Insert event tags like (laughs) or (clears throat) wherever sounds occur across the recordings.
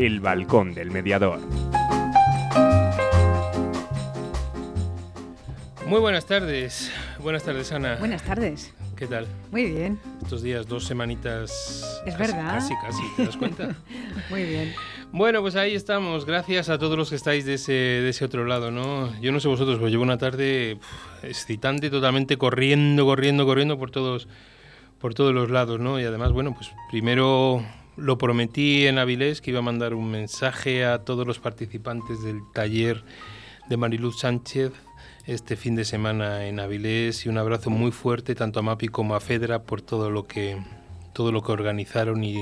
El Balcón del Mediador. Muy buenas tardes. Buenas tardes, Ana. Buenas tardes. ¿Qué tal? Muy bien. Estos días, dos semanitas. Es casi- verdad. Casi, casi, ¿te das cuenta? (laughs) Muy bien. bueno, pues ahí estamos. Gracias a todos los que estáis de ese, de ese otro lado, ¿no? Yo no sé vosotros, pero llevo una tarde excitante, totalmente corriendo, corriendo, corriendo por todos, por todos los lados, ¿no? Y además, bueno, pues primero lo prometí en Avilés que iba a mandar un mensaje a todos los participantes del taller de Mariluz Sánchez este fin de semana en Avilés y un abrazo muy fuerte tanto a Mapi como a Fedra por todo lo que todo lo que organizaron y,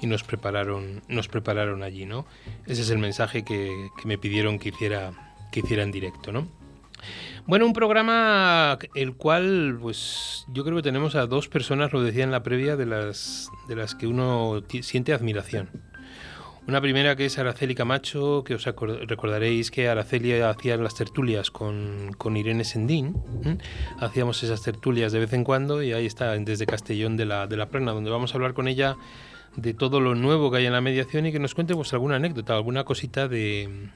y nos prepararon nos prepararon allí, ¿no? Ese es el mensaje que, que me pidieron que hiciera que hiciera en directo, ¿no? Bueno, un programa el cual, pues, yo creo que tenemos a dos personas, lo decía en la previa, de las, de las que uno siente admiración. Una primera que es Araceli Camacho, que os recordaréis que Araceli hacía las tertulias con, con Irene Sendín. Hacíamos esas tertulias de vez en cuando y ahí está, desde Castellón de la, de la Plana, donde vamos a hablar con ella de todo lo nuevo que hay en la mediación y que nos cuente pues, alguna anécdota, alguna cosita de,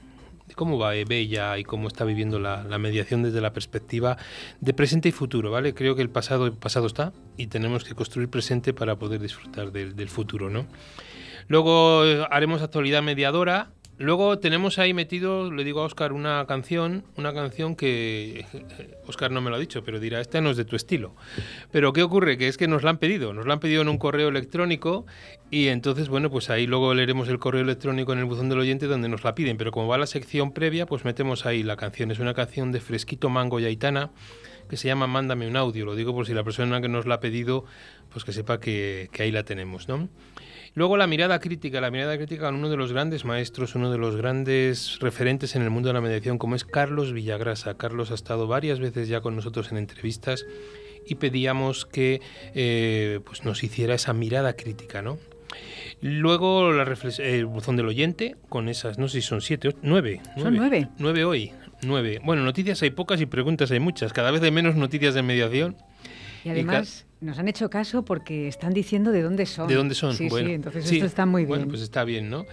de cómo va Bella y cómo está viviendo la, la mediación desde la perspectiva de presente y futuro, ¿vale? Creo que el pasado, el pasado está y tenemos que construir presente para poder disfrutar del, del futuro, ¿no? Luego eh, haremos actualidad mediadora. Luego tenemos ahí metido, le digo a Oscar, una canción, una canción que Oscar no me lo ha dicho, pero dirá, esta no es de tu estilo. Pero ¿qué ocurre? Que es que nos la han pedido, nos la han pedido en un correo electrónico y entonces, bueno, pues ahí luego leeremos el correo electrónico en el buzón del oyente donde nos la piden. Pero como va la sección previa, pues metemos ahí la canción. Es una canción de Fresquito Mango y Aitana que se llama Mándame un audio. Lo digo por si la persona que nos la ha pedido, pues que sepa que, que ahí la tenemos, ¿no? Luego la mirada crítica, la mirada crítica con uno de los grandes maestros, uno de los grandes referentes en el mundo de la mediación, como es Carlos Villagrasa. Carlos ha estado varias veces ya con nosotros en entrevistas y pedíamos que eh, pues nos hiciera esa mirada crítica, ¿no? Luego la reflex- el buzón del oyente, con esas, no sé si son siete, o- nueve. Son nueve. Nueve hoy, nueve. Bueno, noticias hay pocas y preguntas hay muchas. Cada vez hay menos noticias de mediación. Y además nos han hecho caso porque están diciendo de dónde son. ¿De dónde son? Sí, Bueno, sí, entonces sí. esto está muy bien. Bueno, pues está bien, ¿no?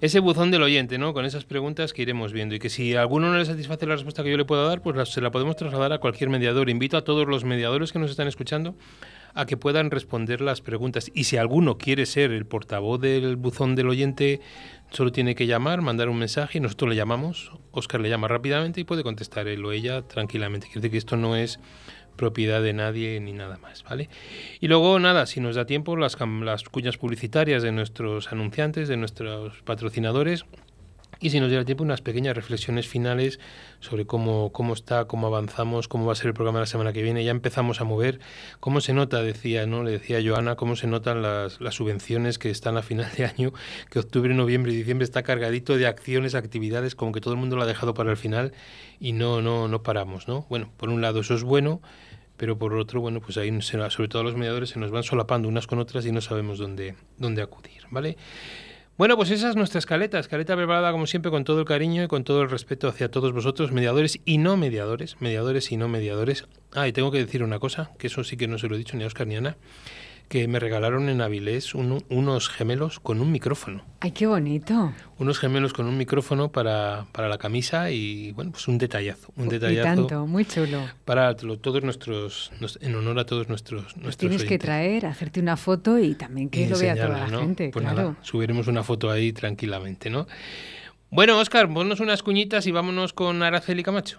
Ese buzón del oyente, ¿no? Con esas preguntas que iremos viendo. Y que si a alguno no le satisface la respuesta que yo le pueda dar, pues la- se la podemos trasladar a cualquier mediador. Invito a todos los mediadores que nos están escuchando a que puedan responder las preguntas. Y si alguno quiere ser el portavoz del buzón del oyente, solo tiene que llamar, mandar un mensaje y nosotros le llamamos. Oscar le llama rápidamente y puede contestar él o ella tranquilamente. Quiere decir que esto no es propiedad de nadie ni nada más, ¿vale? Y luego, nada, si nos da tiempo, las, las cuñas publicitarias de nuestros anunciantes, de nuestros patrocinadores, y si nos diera tiempo, unas pequeñas reflexiones finales sobre cómo, cómo está, cómo avanzamos, cómo va a ser el programa la semana que viene. Ya empezamos a mover, cómo se nota, decía, ¿no? Le decía Joana, cómo se notan las, las subvenciones que están a final de año, que octubre, noviembre y diciembre está cargadito de acciones, actividades, como que todo el mundo lo ha dejado para el final y no, no, no paramos, ¿no? Bueno, por un lado eso es bueno, pero por otro, bueno, pues ahí sobre todo los mediadores se nos van solapando unas con otras y no sabemos dónde, dónde acudir, ¿vale? Bueno, pues esa es nuestra escaleta, escaleta preparada como siempre con todo el cariño y con todo el respeto hacia todos vosotros, mediadores y no mediadores, mediadores y no mediadores. Ah, y tengo que decir una cosa, que eso sí que no se lo he dicho ni a Oscar ni a Ana, que me regalaron en Avilés un- unos gemelos con un micrófono. Ay, qué bonito. Unos gemelos con un micrófono para, para la camisa y, bueno, pues un detallazo, un Y detallazo tanto, muy chulo. para todos nuestros, en honor a todos nuestros, nuestros tienes que traer, hacerte una foto y también que Y lo vea toda la ¿no? gente, Pues claro. nada, subiremos una foto ahí tranquilamente, ¿no? Bueno, Oscar, ponnos unas cuñitas y vámonos con Araceli Camacho.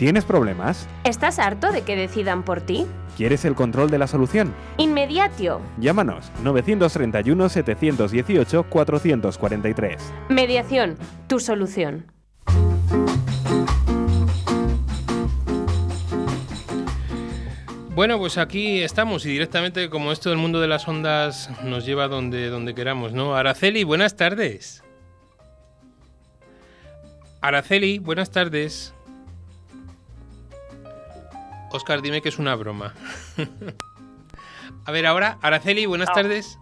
¿Tienes problemas? ¿Estás harto de que decidan por ti? ¿Quieres el control de la solución? Inmediatio. Llámanos 931 718 443. Mediación, tu solución. Bueno, pues aquí estamos y directamente como esto del mundo de las ondas nos lleva donde, donde queramos, ¿no? Araceli, buenas tardes. Araceli, buenas tardes. Oscar, dime que es una broma. (laughs) A ver, ahora, Araceli, buenas Ah. tardes.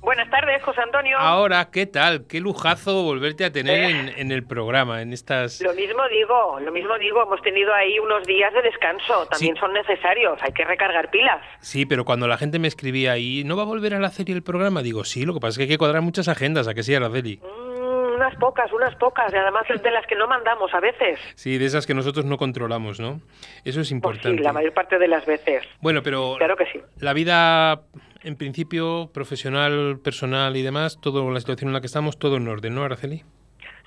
Buenas tardes, José Antonio. Ahora, ¿qué tal? Qué lujazo volverte a tener Eh. en, en el programa, en estas... Lo mismo digo, lo mismo digo, hemos tenido ahí unos días de descanso, también Sí. son necesarios, hay que recargar pilas. Sí, pero cuando la gente me escribía ahí, ¿no va a volver a la serie el programa? Digo, sí, lo que pasa es que hay que cuadrar muchas agendas, ¿a que sí, Araceli? Mm, unas pocas, unas pocas, y además de las que no mandamos a veces. Sí, de esas que nosotros no controlamos, ¿no? Eso es Pues importante. sí, la mayor parte de las veces. Bueno, pero Claro que sí. la vida, en principio, profesional, personal y demás, todo la situación en la que estamos, todo en orden, ¿no, Araceli?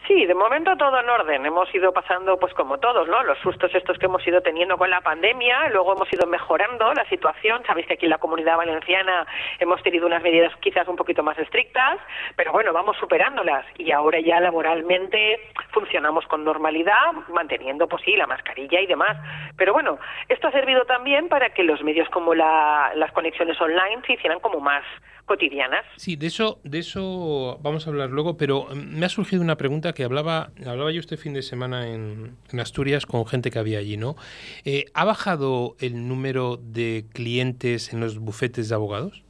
Sí, de momento todo en orden. Hemos ido pasando, pues como todos, ¿no? Los sustos estos que hemos ido teniendo con la pandemia, luego hemos ido mejorando la situación. Sabéis que aquí en la comunidad valenciana hemos tenido unas medidas quizás un poquito más estrictas, pero bueno, vamos superándolas. Y ahora ya laboralmente funcionamos con normalidad, manteniendo, pues sí, la mascarilla y demás. Pero bueno, esto ha servido también para que los medios como la- las conexiones online se hicieran como más cotidianas. Sí, de eso, de eso vamos a hablar luego, pero mm, me ha surgido una pregunta que hablaba, hablaba yo este fin de semana en, en Asturias con gente que había allí, ¿no? Eh, ¿Ha bajado el número de clientes en los bufetes de abogados?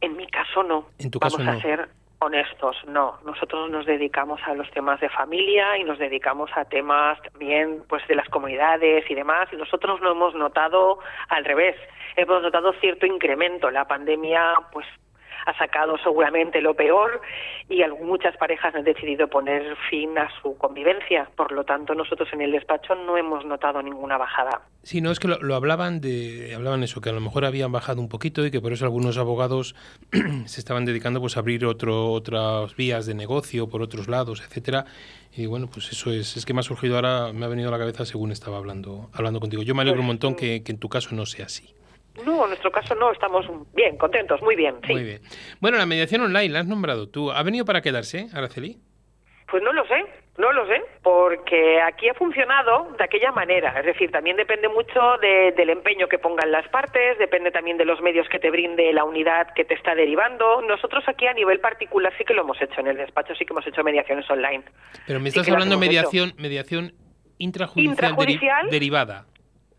En mi caso no. En tu Vamos caso a no. ser honestos, no. Nosotros nos dedicamos a los temas de familia y nos dedicamos a temas también pues de las comunidades y demás y nosotros no hemos notado al revés. Hemos notado cierto incremento. La pandemia pues ha sacado seguramente lo peor y muchas parejas han decidido poner fin a su convivencia. Por lo tanto, nosotros en el despacho no hemos notado ninguna bajada. Sí, no, es que lo, lo hablaban de, hablaban eso, que a lo mejor habían bajado un poquito y que por eso algunos abogados (clears throat) se estaban dedicando pues a abrir otro, otras vías de negocio por otros lados, etcétera. Y bueno, pues eso es, es que me ha surgido ahora, me ha venido a la cabeza según estaba hablando, hablando contigo. Yo me alegro un montón que, que en tu caso no sea así. No, en nuestro caso no, estamos bien, contentos, muy bien, sí. Muy bien. Bueno, la mediación online la has nombrado tú. ¿Ha venido para quedarse, Araceli? Pues no lo sé, no lo sé, porque aquí ha funcionado de aquella manera. Es decir, también depende mucho de- del empeño que pongan las partes, depende también de los medios que te brinde la unidad que te está derivando. Nosotros aquí a nivel particular sí que lo hemos hecho en el despacho, sí que hemos hecho mediaciones online. Pero me estás hablando de mediación, mediación intrajudicial, deri- Intrajudicial. derivada.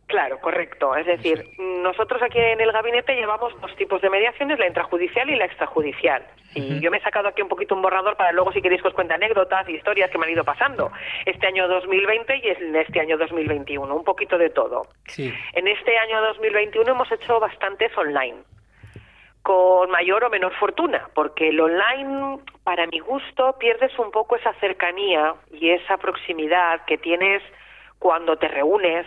Claro, correcto. Es decir, nosotros aquí en el gabinete llevamos dos tipos de mediaciones, la intrajudicial y la extrajudicial. Y yo me he sacado aquí un poquito un borrador para luego, si queréis, que os cuente anécdotas y historias que me han ido pasando. Este año 2020 y en este año 2021, un poquito de todo. Sí. En este año 2021 hemos hecho bastantes online, con mayor o menor fortuna, porque el online, para mi gusto, pierdes un poco esa cercanía y esa proximidad que tienes cuando te reúnes,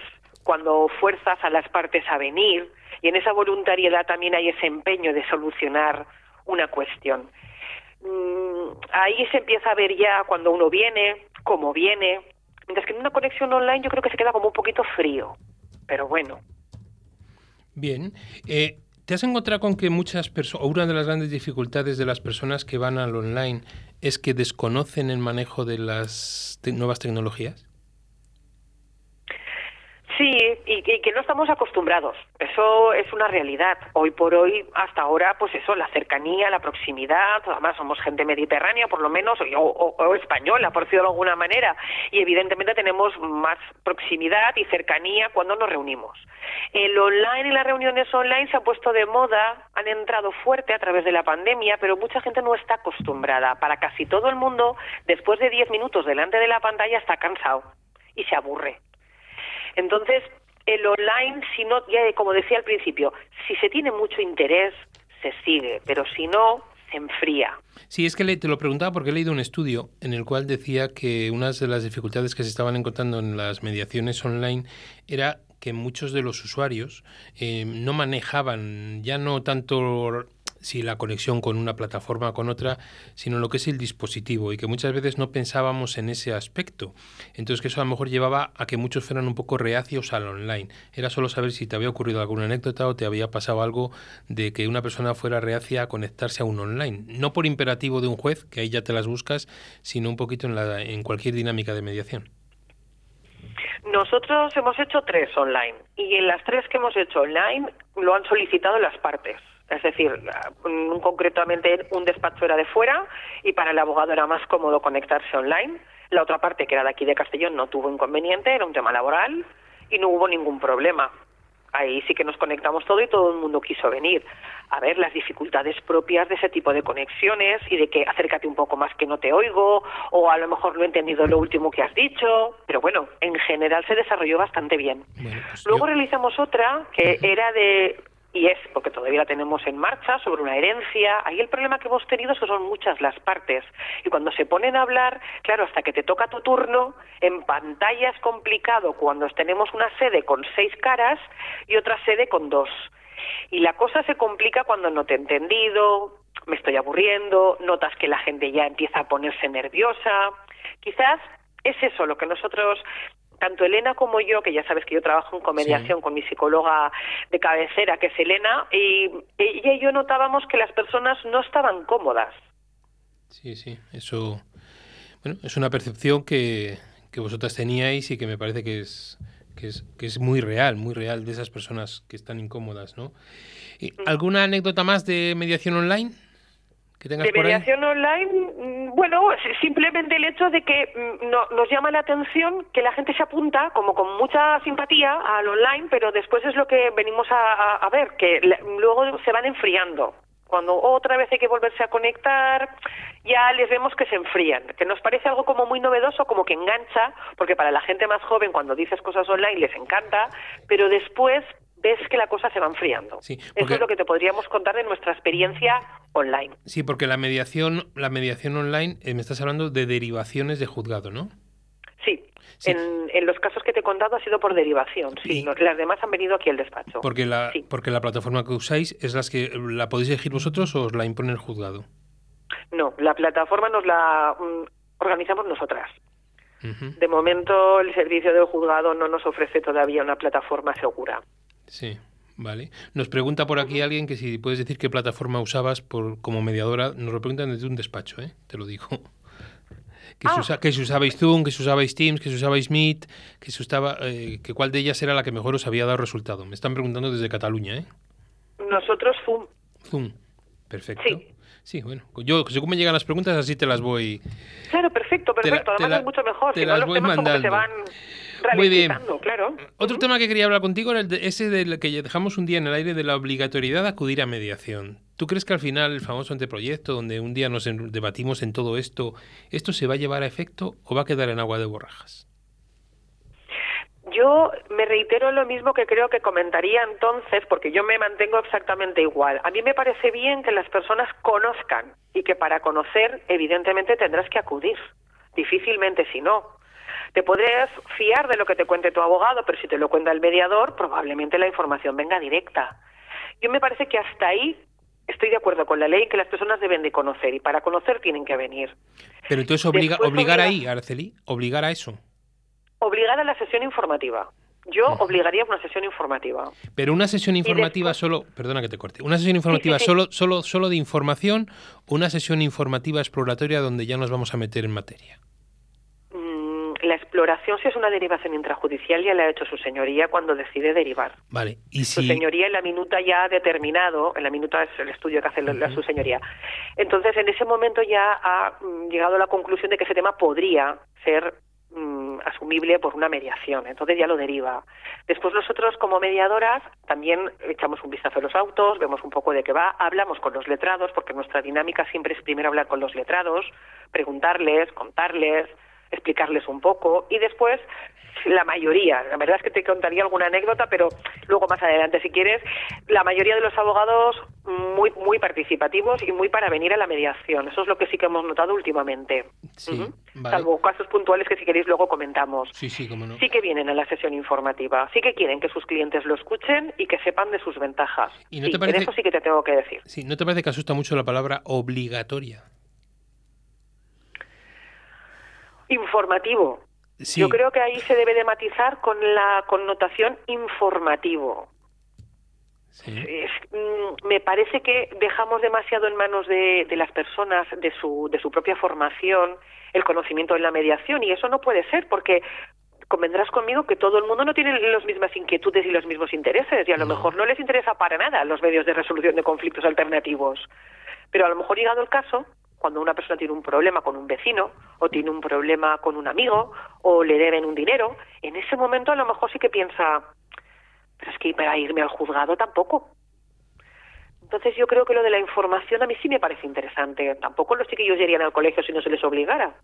cuando fuerzas a las partes a venir, y en esa voluntariedad también hay ese empeño de solucionar una cuestión. Mm, ahí se empieza a ver ya cuando uno viene, cómo viene, mientras que en una conexión online yo creo que se queda como un poquito frío, pero bueno. Bien. Eh, ¿Te has encontrado con que muchas personas, una de las grandes dificultades de las personas que van al online es que desconocen el manejo de las nuevas tecnologías? Sí, y, que no estamos acostumbrados. Eso es una realidad. Hoy por hoy, hasta ahora, pues eso, la cercanía, la proximidad, además somos gente mediterránea, por lo menos, o, o- o española, por decirlo de alguna manera, y evidentemente tenemos más proximidad y cercanía cuando nos reunimos. El online y las reuniones online se han puesto de moda, han entrado fuerte a través de la pandemia, pero mucha gente no está acostumbrada. Para casi todo el mundo, después de 10 minutos delante de la pantalla está cansado y se aburre. Entonces, el online, si no, ya como decía al principio, si se tiene mucho interés, se sigue, pero si no, se enfría. Sí, es que le- te lo preguntaba porque he leído un estudio en el cual decía que una de las dificultades que se estaban encontrando en las mediaciones online era que muchos de los usuarios eh, no manejaban ya no tanto si la conexión con una plataforma con otra, sino lo que es el dispositivo y que muchas veces no pensábamos en ese aspecto. Entonces que eso a lo mejor llevaba a que muchos fueran un poco reacios al online. Era solo saber si te había ocurrido alguna anécdota o te había pasado algo de que una persona fuera reacia a conectarse a un online. No por imperativo de un juez, que ahí ya te las buscas, sino un poquito en, la, en cualquier dinámica de mediación. Nosotros hemos hecho tres online y en las tres que hemos hecho online lo han solicitado las partes. Es decir, concretamente un despacho era de fuera y para el abogado era más cómodo conectarse online. La otra parte, que era de aquí de Castellón, no tuvo inconveniente, era un tema laboral y no hubo ningún problema ahí sí que nos conectamos todo y todo el mundo quiso venir. A ver las dificultades propias de ese tipo de conexiones y de que acércate un poco más que no te oigo o a lo mejor no he entendido lo último que has dicho, pero bueno, en general se desarrolló bastante bien. Pues Luego realizamos otra que era de y es porque todavía la tenemos en marcha sobre una herencia. Ahí el problema que hemos tenido es que son muchas las partes y cuando se ponen a hablar, claro, hasta que te toca tu turno, en pantalla es complicado cuando tenemos una sede con seis caras y otra sede con dos. Y la cosa se complica cuando no te he entendido, me estoy aburriendo, notas que la gente ya empieza a ponerse nerviosa. Quizás es eso lo que nosotros tanto Elena como yo, que ya sabes que yo trabajo en comediación con mi psicóloga de cabecera, que es Elena, y ella y yo notábamos que las personas no estaban cómodas. Sí, sí, eso bueno, es una percepción que, que vosotras teníais y que me parece que es, que es, que es muy real, muy real de esas personas que están incómodas, ¿no? ¿Alguna anécdota más de mediación online? De mediación online, mm, bueno, simplemente el hecho de que mm, no, nos llama la atención que la gente se apunta como con mucha simpatía al online, pero después es lo que venimos a, ver, que luego se van enfriando. Cuando otra vez hay que volverse a conectar, ya les vemos que se enfrían, que nos parece algo como muy novedoso, como que engancha, porque para la gente más joven cuando dices cosas online les encanta, pero después ves que la cosa se va enfriando. Eso es lo que te podríamos contar de nuestra experiencia online. Sí, porque la mediación, la mediación online, eh, me estás hablando de derivaciones de juzgado, ¿no? Sí. En, los casos que te he contado ha sido por derivación, sí. las demás han venido aquí al despacho. Porque la, porque la plataforma que usáis es las que la podéis elegir vosotros o os la impone el juzgado. No, la plataforma nos la mm, organizamos nosotras. De momento el servicio del juzgado no nos ofrece todavía una plataforma segura. Sí, vale. Nos pregunta por aquí alguien que si puedes decir qué plataforma usabas por, como mediadora. Nos lo preguntan desde un despacho, ¿eh? te lo digo. Que, ah. que usabais Zoom, que si usabais Teams, que si usabais Meet, que si usaba, eh, que cuál de ellas era la que mejor os había dado resultado. Me están preguntando desde Cataluña, ¿eh? Nosotros Zoom. Zoom, perfecto. Sí. Sí, bueno, yo según me llegan las preguntas así te las voy. Claro, perfecto, perfecto. Además es mucho mejor. Te las voy mandando. Muy bien. Claro. Otro tema que quería hablar contigo era ese del que dejamos un día en el aire de la obligatoriedad de acudir a mediación. ¿Tú crees que al final el famoso anteproyecto, donde un día nos debatimos en todo esto, esto se va a llevar a efecto o va a quedar en agua de borrajas? Yo me reitero lo mismo que creo que comentaría entonces, porque yo me mantengo exactamente igual. A mí me parece bien que las personas conozcan y que para conocer, evidentemente, tendrás que acudir. Difícilmente si no. Te podrías fiar de lo que te cuente tu abogado, pero si te lo cuenta el mediador, probablemente la información venga directa. Yo me parece que hasta ahí estoy de acuerdo con la ley que las personas deben de conocer y para conocer tienen que venir. Pero entonces obliga, obligar ahí, Araceli, obligar a eso. Obligar a la sesión informativa. Yo obligaría a una sesión informativa. Pero una sesión informativa solo, perdona que te corte, una sesión informativa solo solo solo de información, una sesión informativa exploratoria donde ya nos vamos a meter en materia exploración, si es una derivación intrajudicial, ya la ha hecho su señoría cuando decide derivar. Vale. ¿Y Su señoría en la minuta ya ha determinado, en la minuta es el estudio que hace la, su señoría. Entonces, en ese momento ya ha mm, llegado a la conclusión de que ese tema podría ser mm, asumible por una mediación. Entonces ya lo deriva. Después nosotros, como mediadoras, también echamos un vistazo a los autos, vemos un poco de qué va, hablamos con los letrados, porque nuestra dinámica siempre es primero hablar con los letrados, preguntarles, contarles explicarles un poco y después la mayoría, la verdad es que te contaría alguna anécdota, pero luego más adelante si quieres, la mayoría de los abogados muy muy participativos y muy para venir a la mediación. Eso es lo que sí que hemos notado últimamente. Sí, vale. Salvo casos puntuales que si queréis luego comentamos. Sí, sí, cómo no. Sí que vienen a la sesión informativa, sí que quieren que sus clientes lo escuchen y que sepan de sus ventajas. ¿Y no Sí, te parece- en eso sí que te tengo que decir. Sí, ¿no te parece que asusta mucho la palabra obligatoria? Informativo. Sí. Yo creo que ahí se debe de matizar con la connotación informativo. Sí. Es, mm, me parece que dejamos demasiado en manos de, de las personas, de su, de su propia formación, el conocimiento de la mediación, y eso no puede ser, porque convendrás conmigo que todo el mundo no tiene las mismas inquietudes y los mismos intereses, y a lo mejor no les interesa para nada los medios de resolución de conflictos alternativos. Pero a lo mejor llegado el caso, cuando una persona tiene un problema con un vecino, o tiene un problema con un amigo, o le deben un dinero, en ese momento a lo mejor sí que piensa, pero es que para irme al juzgado tampoco. Entonces yo creo que lo de la información a mí sí me parece interesante. Tampoco los chiquillos irían al colegio si no se les obligara.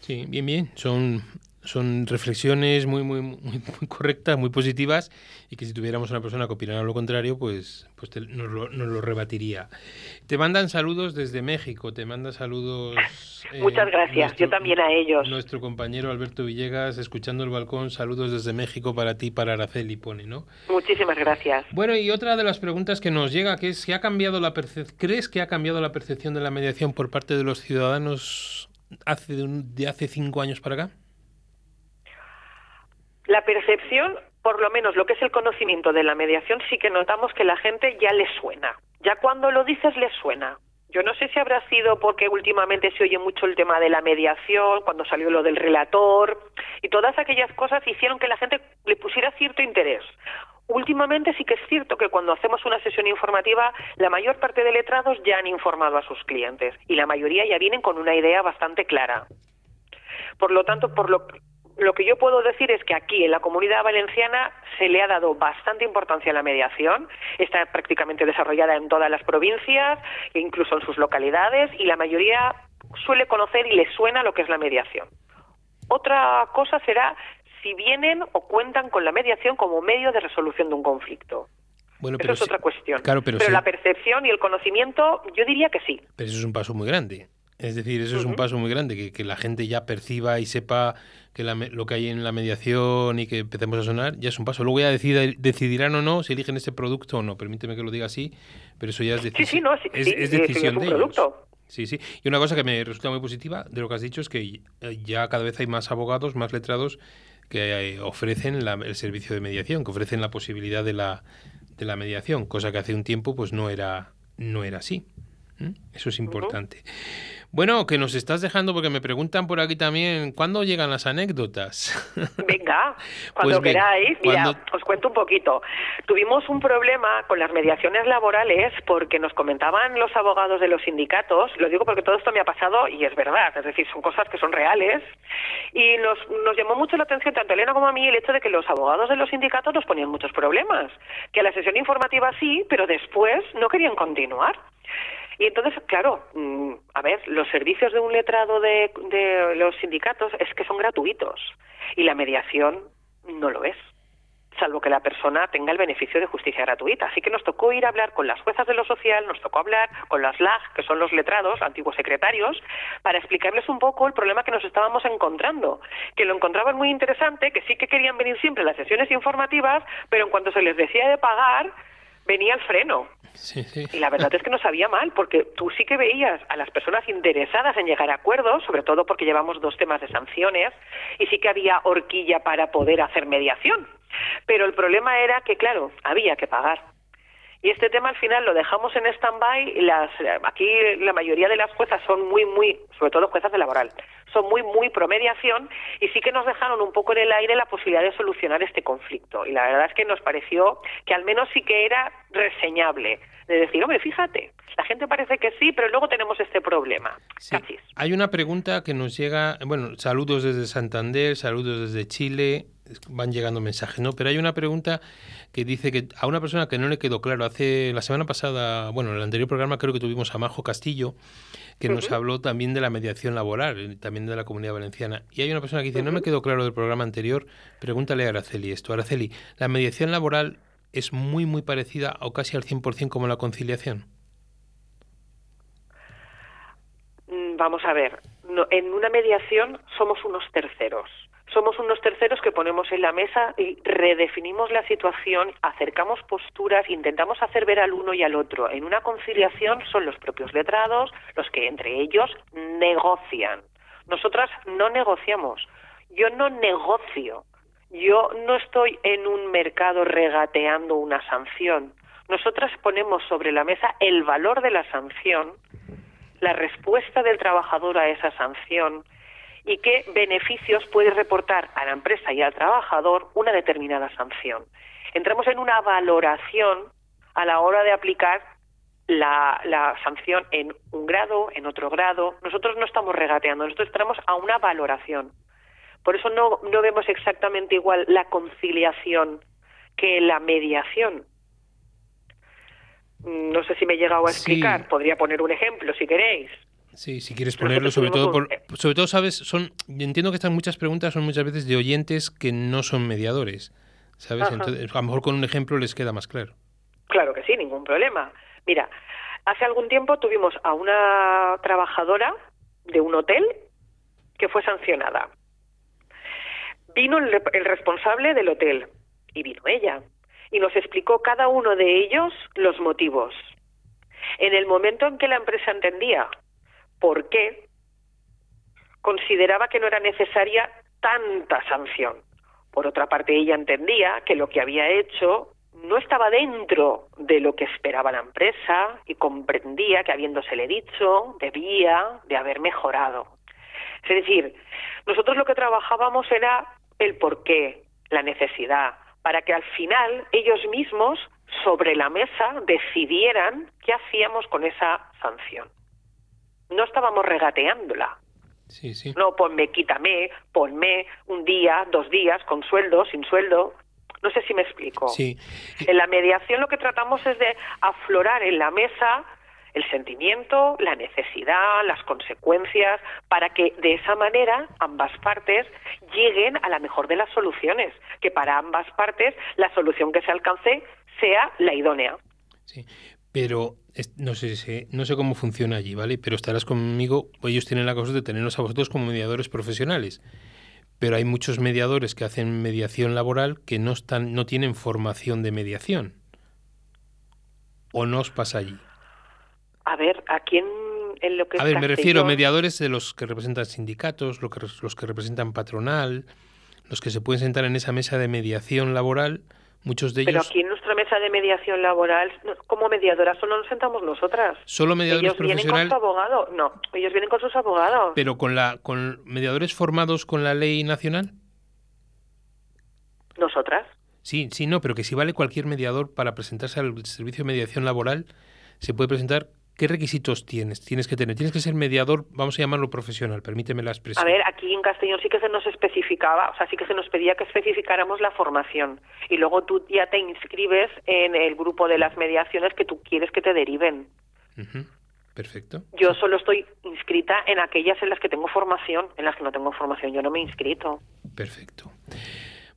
Sí, bien, bien. Son, son reflexiones muy, muy, muy, muy correctas, muy positivas y que si tuviéramos una persona que opinara lo contrario, pues, pues te- nos, lo, nos lo rebatiría. Te mandan saludos desde México, te manda saludos... eh, Muchas gracias. Yo también a ellos. Nuestro compañero Alberto Villegas, escuchando el balcón, saludos desde México para ti, para Araceli, pone, ¿no? Muchísimas gracias. Bueno, y otra de las preguntas que nos llega, que es si ha cambiado la ¿crees que ha cambiado la percepción de la mediación por parte de los ciudadanos hace de, un- de hace cinco años para acá? La percepción, por lo menos lo que es el conocimiento de la mediación, sí que notamos que la gente ya le suena. Ya cuando lo dices le suena. Yo no sé si habrá sido porque últimamente se oye mucho el tema de la mediación, cuando salió lo del relator, y todas aquellas cosas hicieron que la gente le pusiera cierto interés. Últimamente sí que es cierto que cuando hacemos una sesión informativa, la mayor parte de letrados ya han informado a sus clientes y la mayoría ya vienen con una idea bastante clara. Por lo tanto, por lo, lo que yo puedo decir es que aquí en la comunidad valenciana se le ha dado bastante importancia a la mediación, está prácticamente desarrollada en todas las provincias, e incluso en sus localidades, y la mayoría suele conocer y le suena lo que es la mediación. Otra cosa será si vienen o cuentan con la mediación como medio de resolución de un conflicto. Bueno, Eso es otra cuestión. Claro, pero, sí- la percepción y el conocimiento, yo diría que sí. pero eso es un paso muy grande. Es decir, eso es un paso muy grande, que, que la gente ya perciba y sepa que la lo que hay en la mediación y que empecemos a sonar, ya es un paso. Luego ya decida- decidirán o no si eligen ese producto o no. Permíteme que lo diga así, pero eso ya es decisión. sí, no, sí, es, sí, es decisión es un de ellos. Sí, sí. Y una cosa que me resulta muy positiva de lo que has dicho es que ya cada vez hay más abogados, más letrados que eh, ofrecen la- el servicio de mediación, que ofrecen la posibilidad de la, de la mediación, cosa que hace un tiempo pues no era, no era así. ¿Mm? Eso es importante. Bueno, que nos estás dejando porque me preguntan por aquí también, ¿cuándo llegan las anécdotas? (laughs) Venga, cuando Pues queráis. Mira, cuando- os cuento un poquito. Tuvimos un problema con las mediaciones laborales porque nos comentaban los abogados de los sindicatos, lo digo porque todo esto me ha pasado y es verdad, es decir, son cosas que son reales, y nos, nos llamó mucho la atención tanto Elena como a mí el hecho de que los abogados de los sindicatos nos ponían muchos problemas, que a la sesión informativa sí, pero después no querían continuar. Y entonces, claro, mm, a ver, los servicios de un letrado de, de los sindicatos es que son gratuitos y la mediación no lo es, salvo que la persona tenga el beneficio de justicia gratuita. Así que nos tocó ir a hablar con las juezas de lo social, nos tocó hablar con las LAG, que son los letrados, antiguos secretarios, para explicarles un poco el problema que nos estábamos encontrando, que lo encontraban muy interesante, que sí que querían venir siempre a las sesiones informativas, pero en cuanto se les decía de pagar, venía el freno. sí, sí. Y la verdad es que nos sabía mal, porque tú sí que veías a las personas interesadas en llegar a acuerdos, sobre todo porque llevamos dos temas de sanciones, y sí que había horquilla para poder hacer mediación. Pero el problema era que, claro, había que pagar. Y este tema al final lo dejamos en stand-by. Las, aquí la mayoría de las juezas son muy, muy, sobre todo juezas de laboral, son muy, muy pro mediación y sí que nos dejaron un poco en el aire la posibilidad de solucionar este conflicto. Y la verdad es que nos pareció que al menos sí que era reseñable. De decir, hombre, fíjate, la gente parece que sí, pero luego tenemos este problema. Sí. Hay una pregunta que nos llega, bueno, saludos desde Santander, saludos desde Chile, van llegando mensajes, ¿no? Pero hay una pregunta que dice que a una persona que no le quedó claro, hace la semana pasada, bueno, en el anterior programa creo que tuvimos a Majo Castillo, que nos habló también de la mediación laboral, también de la comunidad valenciana. Y hay una persona que dice, no me quedó claro del programa anterior, pregúntale a Araceli esto. Araceli, ¿la mediación laboral es muy, muy parecida o casi al 100% como la conciliación? Mm, vamos a ver, en una mediación somos unos terceros. Somos unos terceros que ponemos en la mesa y redefinimos la situación, acercamos posturas, intentamos hacer ver al uno y al otro. En una conciliación son los propios letrados los que entre ellos negocian. Nosotras no negociamos. Yo no negocio. Yo no estoy en un mercado regateando una sanción. Nosotras ponemos sobre la mesa el valor de la sanción la respuesta del trabajador a esa sanción y qué beneficios puede reportar a la empresa y al trabajador una determinada sanción. Entramos en una valoración a la hora de aplicar la, sanción en un grado, en otro grado. Nosotros no estamos regateando, nosotros entramos a una valoración. Por eso no, no vemos exactamente igual la conciliación que la mediación. No sé si me he llegado a explicar. Podría poner un ejemplo si queréis. Sí, si quieres ponerlo, sobre todo, por, sobre todo, sabes, son, entiendo que estas muchas preguntas son muchas veces de oyentes que no son mediadores, ¿sabes? Entonces, a lo mejor con un ejemplo les queda más claro. Claro que sí, ningún problema. Mira, hace algún tiempo tuvimos a una trabajadora de un hotel que fue sancionada. Vino el responsable del hotel y vino ella y nos explicó cada uno de ellos los motivos. En el momento en que la empresa entendía por qué, consideraba que no era necesaria tanta sanción. Por otra parte, ella entendía que lo que había hecho no estaba dentro de lo que esperaba la empresa y comprendía que habiéndosele dicho, debía de haber mejorado. Es decir, nosotros lo que trabajábamos era el porqué, la necesidad, para que al final ellos mismos sobre la mesa decidieran qué hacíamos con esa sanción. No estábamos regateándola. Sí, sí. No, ponme, quítame, ponme un día, dos días, con sueldo, sin sueldo. No sé si me explico. Sí. En la mediación lo que tratamos es de aflorar en la mesa el sentimiento, la necesidad, las consecuencias, para que de esa manera ambas partes lleguen a la mejor de las soluciones, que para ambas partes la solución que se alcance sea la idónea. Sí, pero no sé, no sé cómo funciona allí, ¿vale? Pero estarás conmigo, ellos tienen la cosa de tenernos a vosotros como mediadores profesionales. Pero hay muchos mediadores que hacen mediación laboral que no están, no tienen formación de mediación. ¿O no os pasa allí? A ver, ¿a quién en lo que... A ver, me refiero a mediadores de los que representan sindicatos, los que, los que representan patronal, los que se pueden sentar en esa mesa de mediación laboral, muchos de ellos... Pero aquí en nuestra mesa de mediación laboral, como mediadoras solo nos sentamos nosotras. ¿Solo mediadores ellos vienen con su abogado? No, ellos vienen con sus abogados. ¿Pero con, la, con mediadores formados con la ley nacional? ¿Nosotras? Sí, sí, no, pero que si vale cualquier mediador para presentarse al servicio de mediación laboral, se puede presentar ¿Qué requisitos tienes? Tienes que tener, tienes que ser mediador, vamos a llamarlo profesional, permíteme la expresión. A ver, aquí en Castellón sí que se nos especificaba, o sea, sí que se nos pedía que especificáramos la formación y luego tú ya te inscribes en el grupo de las mediaciones que tú quieres que te deriven. Perfecto. Yo solo estoy inscrita en aquellas en las que tengo formación, en las que no tengo formación yo no me he inscrito. Perfecto.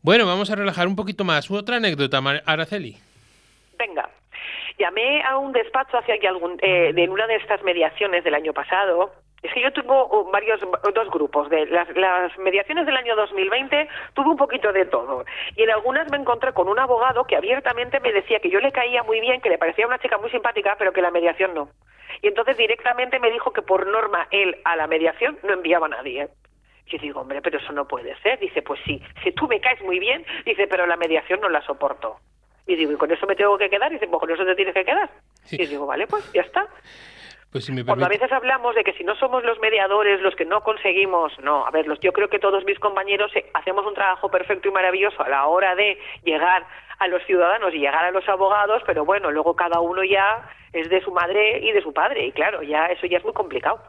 Bueno, vamos a relajar un poquito más. Otra anécdota, Araceli. Venga. Llamé a un despacho hacia algún, eh, de una de estas mediaciones del año pasado. Es que yo uh, varios, dos grupos. De las, las mediaciones del año 2020 tuve un poquito de todo. Y en algunas me encontré con un abogado que abiertamente me decía que yo le caía muy bien, que le parecía una chica muy simpática, pero que la mediación no. Y entonces directamente me dijo que por norma él a la mediación no enviaba a nadie. Yo digo, hombre, pero eso no puede ser. Dice, pues sí, si tú me caes muy bien, dice, pero la mediación no la soporto. Y digo, ¿y con eso me tengo que quedar? Y dice, pues con eso te tienes que quedar. Y digo, vale, pues ya está. Pues si me Cuando a veces hablamos de que si no somos los mediadores los que no conseguimos, no, a ver, los, yo creo que todos mis compañeros eh, hacemos un trabajo perfecto y maravilloso a la hora de llegar a los ciudadanos y llegar a los abogados, pero bueno, luego cada uno ya es de su madre y de su padre, y claro, ya eso ya es muy complicado.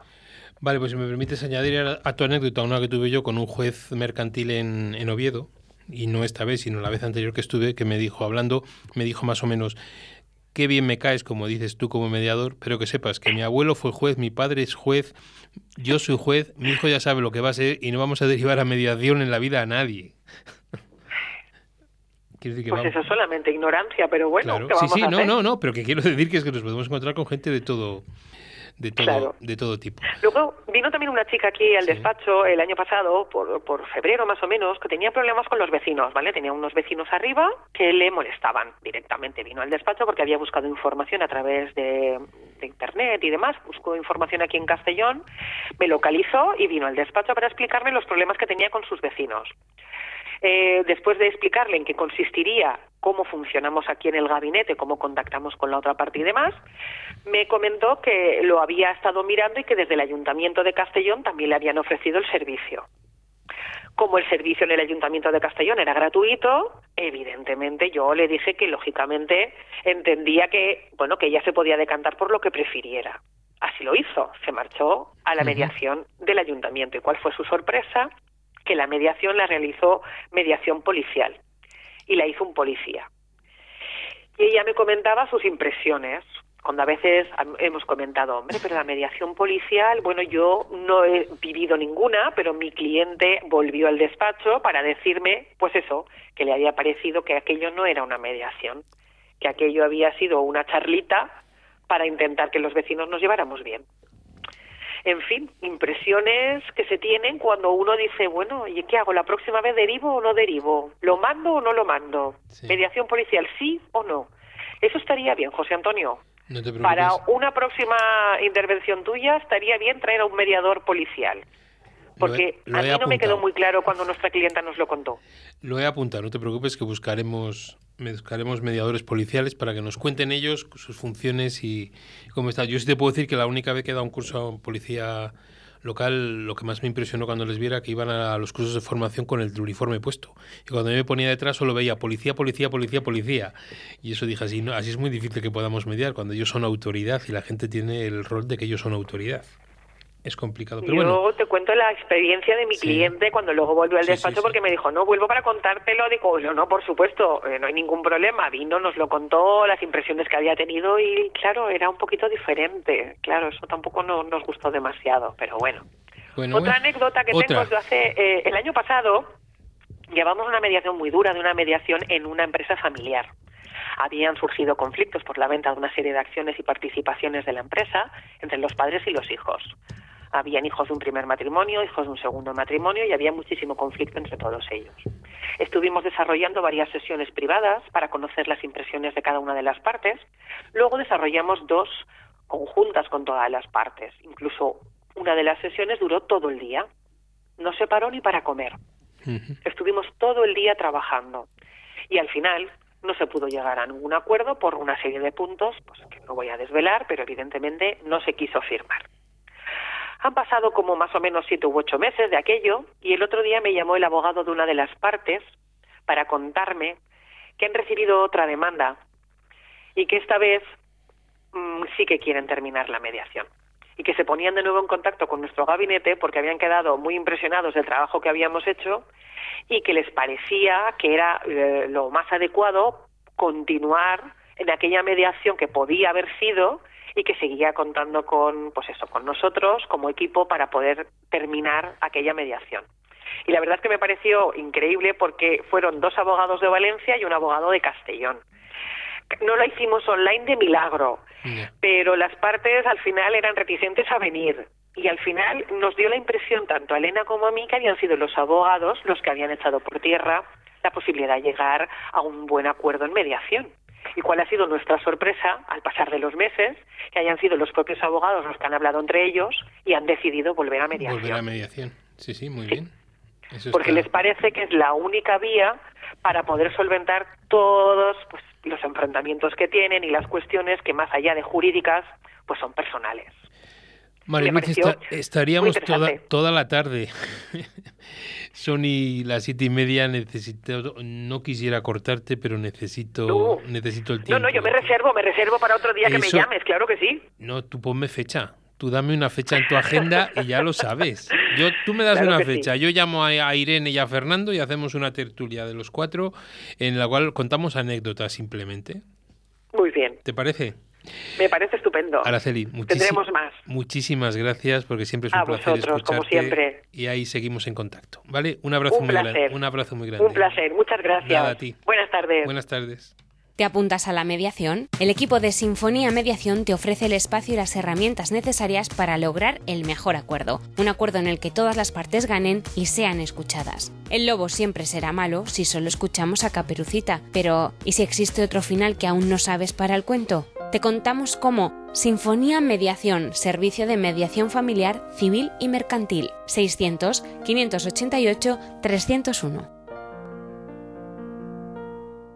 Vale, pues si me permites añadir a, tu anécdota una que tuve yo con un juez mercantil en, en Oviedo, y no esta vez, sino la vez anterior que estuve, que me dijo, hablando, me dijo más o menos, qué bien me caes, como dices tú como mediador, pero que sepas que mi abuelo fue juez, mi padre es juez, yo soy juez, mi hijo ya sabe lo que va a ser y no vamos a derivar a mediación en la vida a nadie. (laughs) Decir que pues eso es solamente ignorancia, pero bueno, claro. sí, sí, no, no, no, pero que quiero decir que es que nos podemos encontrar con gente de todo, de todo, de todo tipo. Luego vino también una chica aquí al despacho el año pasado, por, por febrero más o menos, que tenía problemas con los vecinos, ¿vale? Tenía unos vecinos arriba que le molestaban directamente. Vino al despacho porque había buscado información a través de, de internet y demás, buscó información aquí en Castellón, me localizó y vino al despacho para explicarme los problemas que tenía con sus vecinos. Eh, después de explicarle en qué consistiría, cómo funcionamos aquí en el gabinete, cómo contactamos con la otra parte y demás, me comentó que lo había estado mirando y que desde el Ayuntamiento de Castellón también le habían ofrecido el servicio. Como el servicio en el Ayuntamiento de Castellón era gratuito, evidentemente yo le dije que lógicamente entendía que, bueno, que ella se podía decantar por lo que prefiriera. Así lo hizo, se marchó a la mediación del ayuntamiento. ¿Y cuál fue su sorpresa? Que la mediación la realizó mediación policial y la hizo un policía. Y ella me comentaba sus impresiones, cuando a veces hemos comentado, hombre, pero la mediación policial, bueno, yo no he vivido ninguna, pero mi cliente volvió al despacho para decirme, pues eso, que le había parecido que aquello no era una mediación, que aquello había sido una charlita para intentar que los vecinos nos lleváramos bien en fin, impresiones que se tienen cuando uno dice, bueno, ¿y qué hago? ¿La próxima vez derivo o no derivo? ¿Lo mando o no lo mando? ¿Mediación policial sí o no? Eso estaría bien, José Antonio. Para una próxima intervención tuya estaría bien traer a un mediador policial. Porque a mí no me quedó muy claro cuando nuestra clienta nos lo contó. Lo he apuntado, no te preocupes que buscaremos buscaremos mediadores policiales para que nos cuenten ellos sus funciones y cómo está. Yo sí te puedo decir que la única vez que he dado un curso a policía local, lo que más me impresionó cuando les viera que iban a los cursos de formación con el uniforme puesto. Y cuando yo me ponía detrás solo veía policía, policía, policía, policía. Y eso dije así, no, así es muy difícil que podamos mediar cuando ellos son autoridad y la gente tiene el rol de que ellos son autoridad es complicado. Pero Yo te cuento la experiencia de mi cliente cuando luego volvió al despacho porque me dijo, no, vuelvo para contártelo. Digo, no, no, por supuesto, eh, no hay ningún problema. Vino, nos lo contó, las impresiones que había tenido y claro, era un poquito diferente. Claro, eso tampoco no, nos gustó demasiado, pero bueno. Otra anécdota que tengo es de hace, eh, el año pasado, llevamos una mediación muy dura de una mediación en una empresa familiar habían surgido conflictos por la venta de una serie de acciones y participaciones de la empresa entre los padres y los hijos habían hijos de un primer matrimonio, hijos de un segundo matrimonio y había muchísimo conflicto entre todos ellos. Estuvimos desarrollando varias sesiones privadas para conocer las impresiones de cada una de las partes. Luego desarrollamos dos conjuntas con todas las partes. Incluso una de las sesiones duró todo el día. No se paró ni para comer. Estuvimos todo el día trabajando. Y al final no se pudo llegar a ningún acuerdo por una serie de puntos pues, que no voy a desvelar, pero evidentemente no se quiso firmar. Han pasado como más o menos siete u ocho meses de aquello y el otro día me llamó el abogado de una de las partes para contarme que han recibido otra demanda y que esta vez mm, sí que quieren terminar la mediación. Y que se ponían de nuevo en contacto con nuestro gabinete porque habían quedado muy impresionados del trabajo que habíamos hecho y que les parecía que era eh, lo más adecuado continuar en aquella mediación que podía haber sido y que seguía contando con, pues eso, con nosotros como equipo para poder terminar aquella mediación. Y la verdad es que me pareció increíble porque fueron dos abogados de Valencia y un abogado de Castellón. No lo hicimos online de milagro, pero las partes al final eran reticentes a venir. Y al final nos dio la impresión, tanto a Elena como a mí, que habían sido los abogados los que habían echado por tierra la posibilidad de llegar a un buen acuerdo en mediación. ¿Y cuál ha sido nuestra sorpresa al pasar de los meses? Que hayan sido los propios abogados los que han hablado entre ellos y han decidido volver a mediación. Volver a mediación, sí, sí, muy bien. Porque les parece que es la única vía para poder solventar todos pues, los enfrentamientos que tienen y las cuestiones que más allá de jurídicas pues son personales. María estaríamos toda, toda la tarde. (laughs) Sony, las siete y media, necesito, no quisiera cortarte, pero necesito, necesito el tiempo. No, no, yo me reservo, me reservo para otro día que me llames, claro que sí. No, tú ponme fecha. Tú dame una fecha en tu agenda y ya lo sabes. Yo, tú me das Claro una sí. fecha, yo llamo a, a Irene y a Fernando y hacemos una tertulia de los cuatro en la cual contamos anécdotas simplemente. Muy bien, ¿Te parece? Me parece estupendo. Araceli, Tendremos más. muchísimas gracias porque siempre es un A placer vosotros, como escucharte siempre. y ahí seguimos en contacto, ¿vale? Un abrazo Un muy grande, placer. un abrazo muy grande. Un placer, muchas gracias. Nada, a ti. Buenas tardes. Buenas tardes. ¿Te apuntas a la mediación? El equipo de Sinfonía Mediación te ofrece el espacio y las herramientas necesarias para lograr el mejor acuerdo, un acuerdo en el que todas las partes ganen y sean escuchadas. El lobo siempre será malo si solo escuchamos a Caperucita, pero ¿y si existe otro final que aún no sabes para el cuento? Te contamos cómo Sinfonía Mediación, servicio de mediación familiar, civil y mercantil, 600 588 301.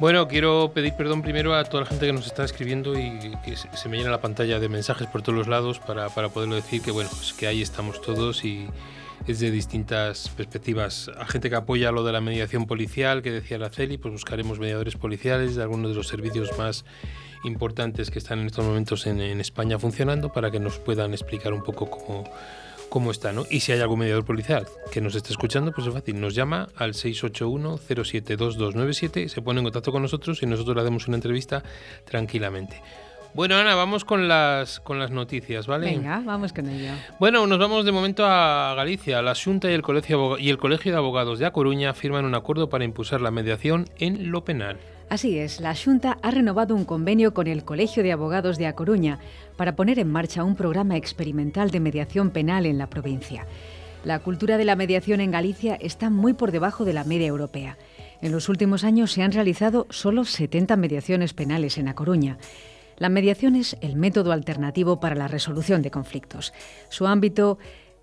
Bueno, quiero pedir perdón primero a toda la gente que nos está escribiendo y que se me llena la pantalla de mensajes por todos los lados para, para poderlo decir que bueno, pues que ahí estamos todos y es de distintas perspectivas. A gente que apoya lo de la mediación policial, que decía Araceli, pues buscaremos mediadores policiales de algunos de los servicios más importantes que están en estos momentos en, en España funcionando para que nos puedan explicar un poco cómo, cómo está, ¿no? Y si hay algún mediador policial que nos esté escuchando, pues es fácil, nos llama al 681-072297, se pone en contacto con nosotros y nosotros le hacemos una entrevista tranquilamente. Bueno, Ana, vamos con las, con las noticias, ¿vale? Venga, vamos con ello. Bueno, nos vamos de momento a Galicia. La Xunta y el, Colegio, y el Colegio de Abogados de A Coruña firman un acuerdo para impulsar la mediación en lo penal. Así es, la Junta ha renovado un convenio con el Colegio de Abogados de A Coruña para poner en marcha un programa experimental de mediación penal en la provincia. La cultura de la mediación en Galicia está muy por debajo de la media europea. En los últimos años se han realizado solo 70 mediaciones penales en A Coruña. La mediación es el método alternativo para la resolución de conflictos. Su ámbito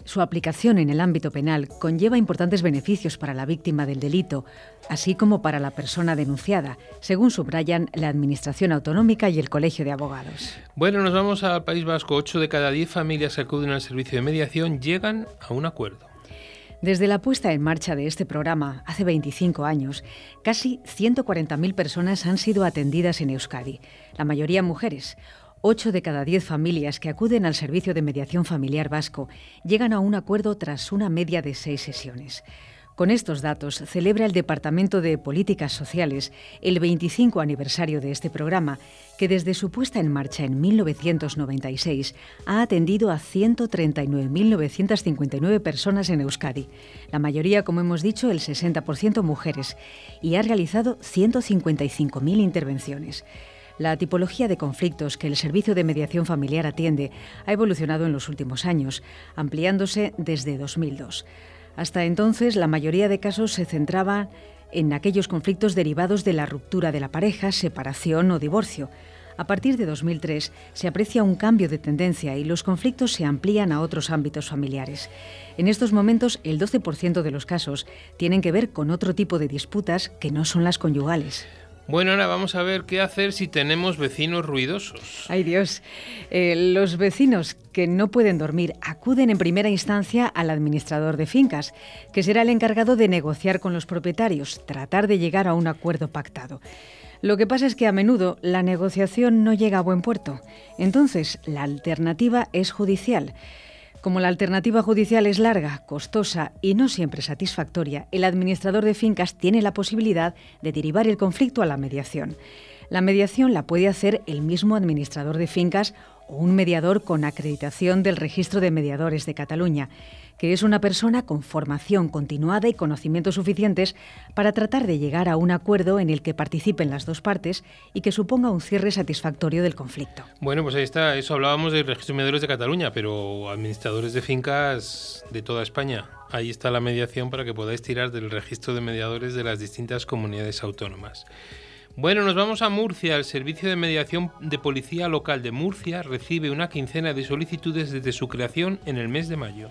su aplicación en el ámbito penal conlleva importantes beneficios para la víctima del delito, así como para la persona denunciada, según subrayan la Administración Autonómica y el Colegio de Abogados. Bueno, nos vamos al País Vasco. 8 de cada 10 familias que acuden al servicio de mediación llegan a un acuerdo. Desde la puesta en marcha de este programa, hace 25 años, casi 140.000 personas han sido atendidas en Euskadi, la mayoría mujeres. 8 de cada 10 familias que acuden al servicio de mediación familiar vasco llegan a un acuerdo tras una media de seis sesiones. Con estos datos celebra el Departamento de Políticas Sociales el 25 aniversario de este programa, que desde su puesta en marcha en 1996 ha atendido a 139.959 personas en Euskadi, la mayoría, como hemos dicho, el 60% mujeres, y ha realizado 155.000 intervenciones. La tipología de conflictos que el Servicio de Mediación Familiar atiende ha evolucionado en los últimos años, ampliándose desde 2002. Hasta entonces, la mayoría de casos se centraban en aquellos conflictos derivados de la ruptura de la pareja, separación o divorcio. A partir de 2003 se aprecia un cambio de tendencia y los conflictos se amplían a otros ámbitos familiares. En estos momentos, el 12% de los casos tienen que ver con otro tipo de disputas que no son las conyugales. Bueno, ahora vamos a ver qué hacer si tenemos vecinos ruidosos. Ay Dios, Eh, los vecinos que no pueden dormir acuden en primera instancia al administrador de fincas, que será el encargado de negociar con los propietarios, tratar de llegar a un acuerdo pactado. Lo que pasa es que a menudo la negociación no llega a buen puerto. Entonces, la alternativa es judicial. Como la alternativa judicial es larga, costosa y no siempre satisfactoria, el administrador de fincas tiene la posibilidad de derivar el conflicto a la mediación. La mediación la puede hacer el mismo administrador de fincas o un mediador con acreditación del Registro de Mediadores de Cataluña, que es una persona con formación continuada y conocimientos suficientes para tratar de llegar a un acuerdo en el que participen las dos partes y que suponga un cierre satisfactorio del conflicto. Bueno, pues ahí está, eso hablábamos de Mediadores de Cataluña, pero administradores de fincas de toda España. Ahí está la mediación para que podáis tirar del registro de mediadores de las distintas comunidades autónomas. Bueno, nos vamos a Murcia. El Servicio de Mediación de Policía Local de Murcia recibe una quincena de solicitudes desde su creación en el mes de mayo.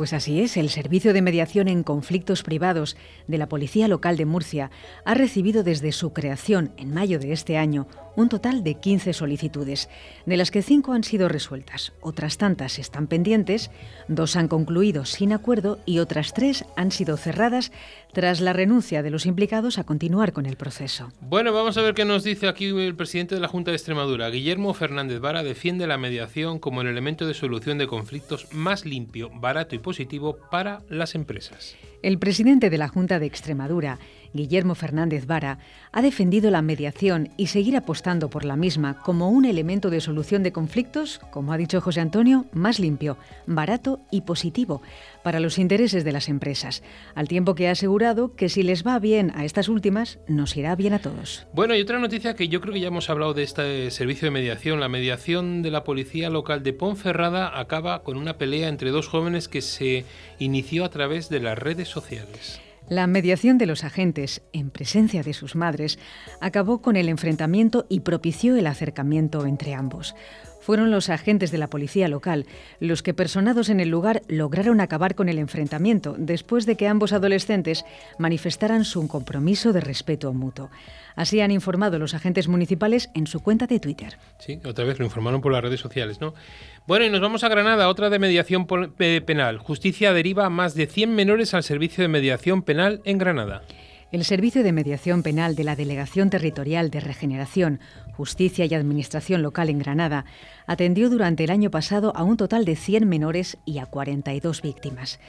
Pues así es, el Servicio de Mediación en Conflictos Privados de la Policía Local de Murcia ha recibido desde su creación en mayo de este año un total de 15 solicitudes, de las que 5 han sido resueltas, otras tantas están pendientes, dos han concluido sin acuerdo y otras tres han sido cerradas tras la renuncia de los implicados a continuar con el proceso. Bueno, vamos a ver qué nos dice aquí el presidente de la Junta de Extremadura. Guillermo Fernández Vara defiende la mediación como el elemento de solución de conflictos más limpio, barato y positivo para las empresas. El presidente de la Junta de Extremadura, Guillermo Fernández Vara, ha defendido la mediación y seguir apostando por la misma como un elemento de solución de conflictos, como ha dicho José Antonio, más limpio, barato y positivo para los intereses de las empresas, al tiempo que ha asegurado que si les va bien a estas últimas, nos irá bien a todos. Bueno, y otra noticia que yo creo que ya hemos hablado de este servicio de mediación, la mediación de la policía local de Ponferrada acaba con una pelea entre dos jóvenes que se inició a través de las redes sociales. La mediación de los agentes, en presencia de sus madres, acabó con el enfrentamiento y propició el acercamiento entre ambos. Fueron los agentes de la policía local los que, personados en el lugar, lograron acabar con el enfrentamiento después de que ambos adolescentes manifestaran su compromiso de respeto mutuo. Así han informado los agentes municipales en su cuenta de Twitter. Sí, otra vez lo informaron por las redes sociales, ¿no? Bueno, y nos vamos a Granada, otra de mediación penal. Justicia deriva más de 100 menores al servicio de mediación penal en Granada. El Servicio de Mediación Penal de la Delegación Territorial de Regeneración, Justicia y Administración Local en Granada atendió durante el año pasado a un total de 100 menores y a 42 víctimas,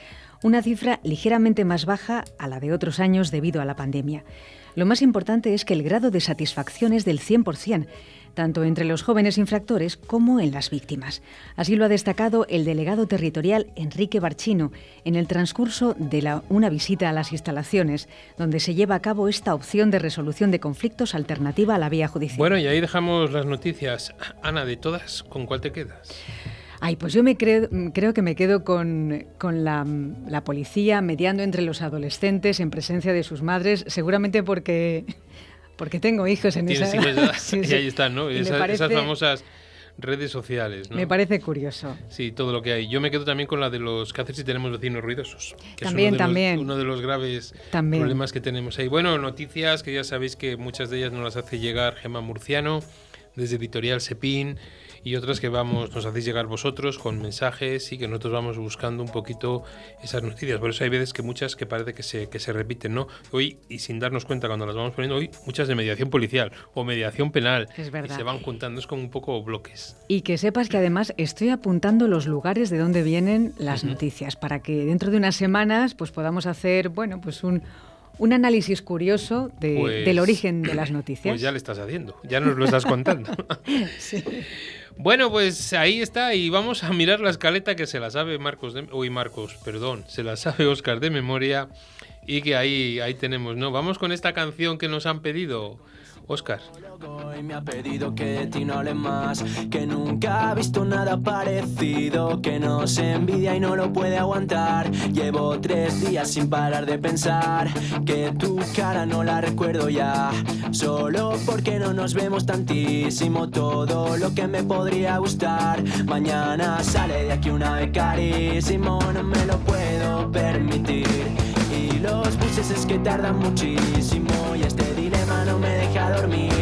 una cifra ligeramente más baja a la de otros años debido a la pandemia. Lo más importante es que el grado de satisfacción es del 100%, tanto entre los jóvenes infractores como en las víctimas. Así lo ha destacado el delegado territorial Enrique Barchino en el transcurso de la, una visita a las instalaciones, donde se lleva a cabo esta opción de resolución de conflictos alternativa a la vía judicial. Bueno, y ahí dejamos las noticias. Ana, de todas, ¿con cuál te quedas? Ay, pues yo me creo, creo que me quedo con, con la, la, policía mediando entre los adolescentes en presencia de sus madres, seguramente porque porque tengo hijos en esa edad. (laughs) Y ahí están, ¿no? esas famosas redes sociales. ¿no? Me parece curioso. Sí, todo lo que hay. Yo me quedo también con la de los hacer si tenemos vecinos ruidosos. Que también, es uno también. Los, uno de los graves problemas que tenemos ahí. Bueno, noticias que ya sabéis que muchas de ellas nos las hace llegar Gema Murciano desde Editorial Sepin y otras que vamos nos hacéis llegar vosotros con mensajes y que nosotros vamos buscando un poquito esas noticias. Por eso hay veces que muchas que parece que se, que se repiten, ¿no? Hoy, y sin darnos cuenta cuando las vamos poniendo, hoy muchas de mediación policial o mediación penal. Es verdad. Y se van juntando, es como un poco bloques. Y que sepas que además estoy apuntando los lugares de donde vienen las uh -huh. noticias para que dentro de unas semanas pues podamos hacer, bueno, pues un un análisis curioso de, pues, del origen de las noticias. Pues ya le estás haciendo, ya nos lo estás contando. (laughs) sí. Bueno, pues ahí está y vamos a mirar la escaleta que se la sabe Marcos, de, uy Marcos, perdón, se la sabe Oscar de memoria y que ahí, ahí tenemos, ¿no? Vamos con esta canción que nos han pedido. Oscar. Y me ha pedido que de ti no hable más, que nunca ha visto nada parecido, que no se envidia y no lo puede aguantar. Llevo tres días sin parar de pensar que tu cara no la recuerdo ya, solo porque no nos vemos tantísimo. Todo lo que me podría gustar, mañana sale de aquí una vez carísimo, no me lo puedo permitir. Y los buses es que tardan muchísimo y este no me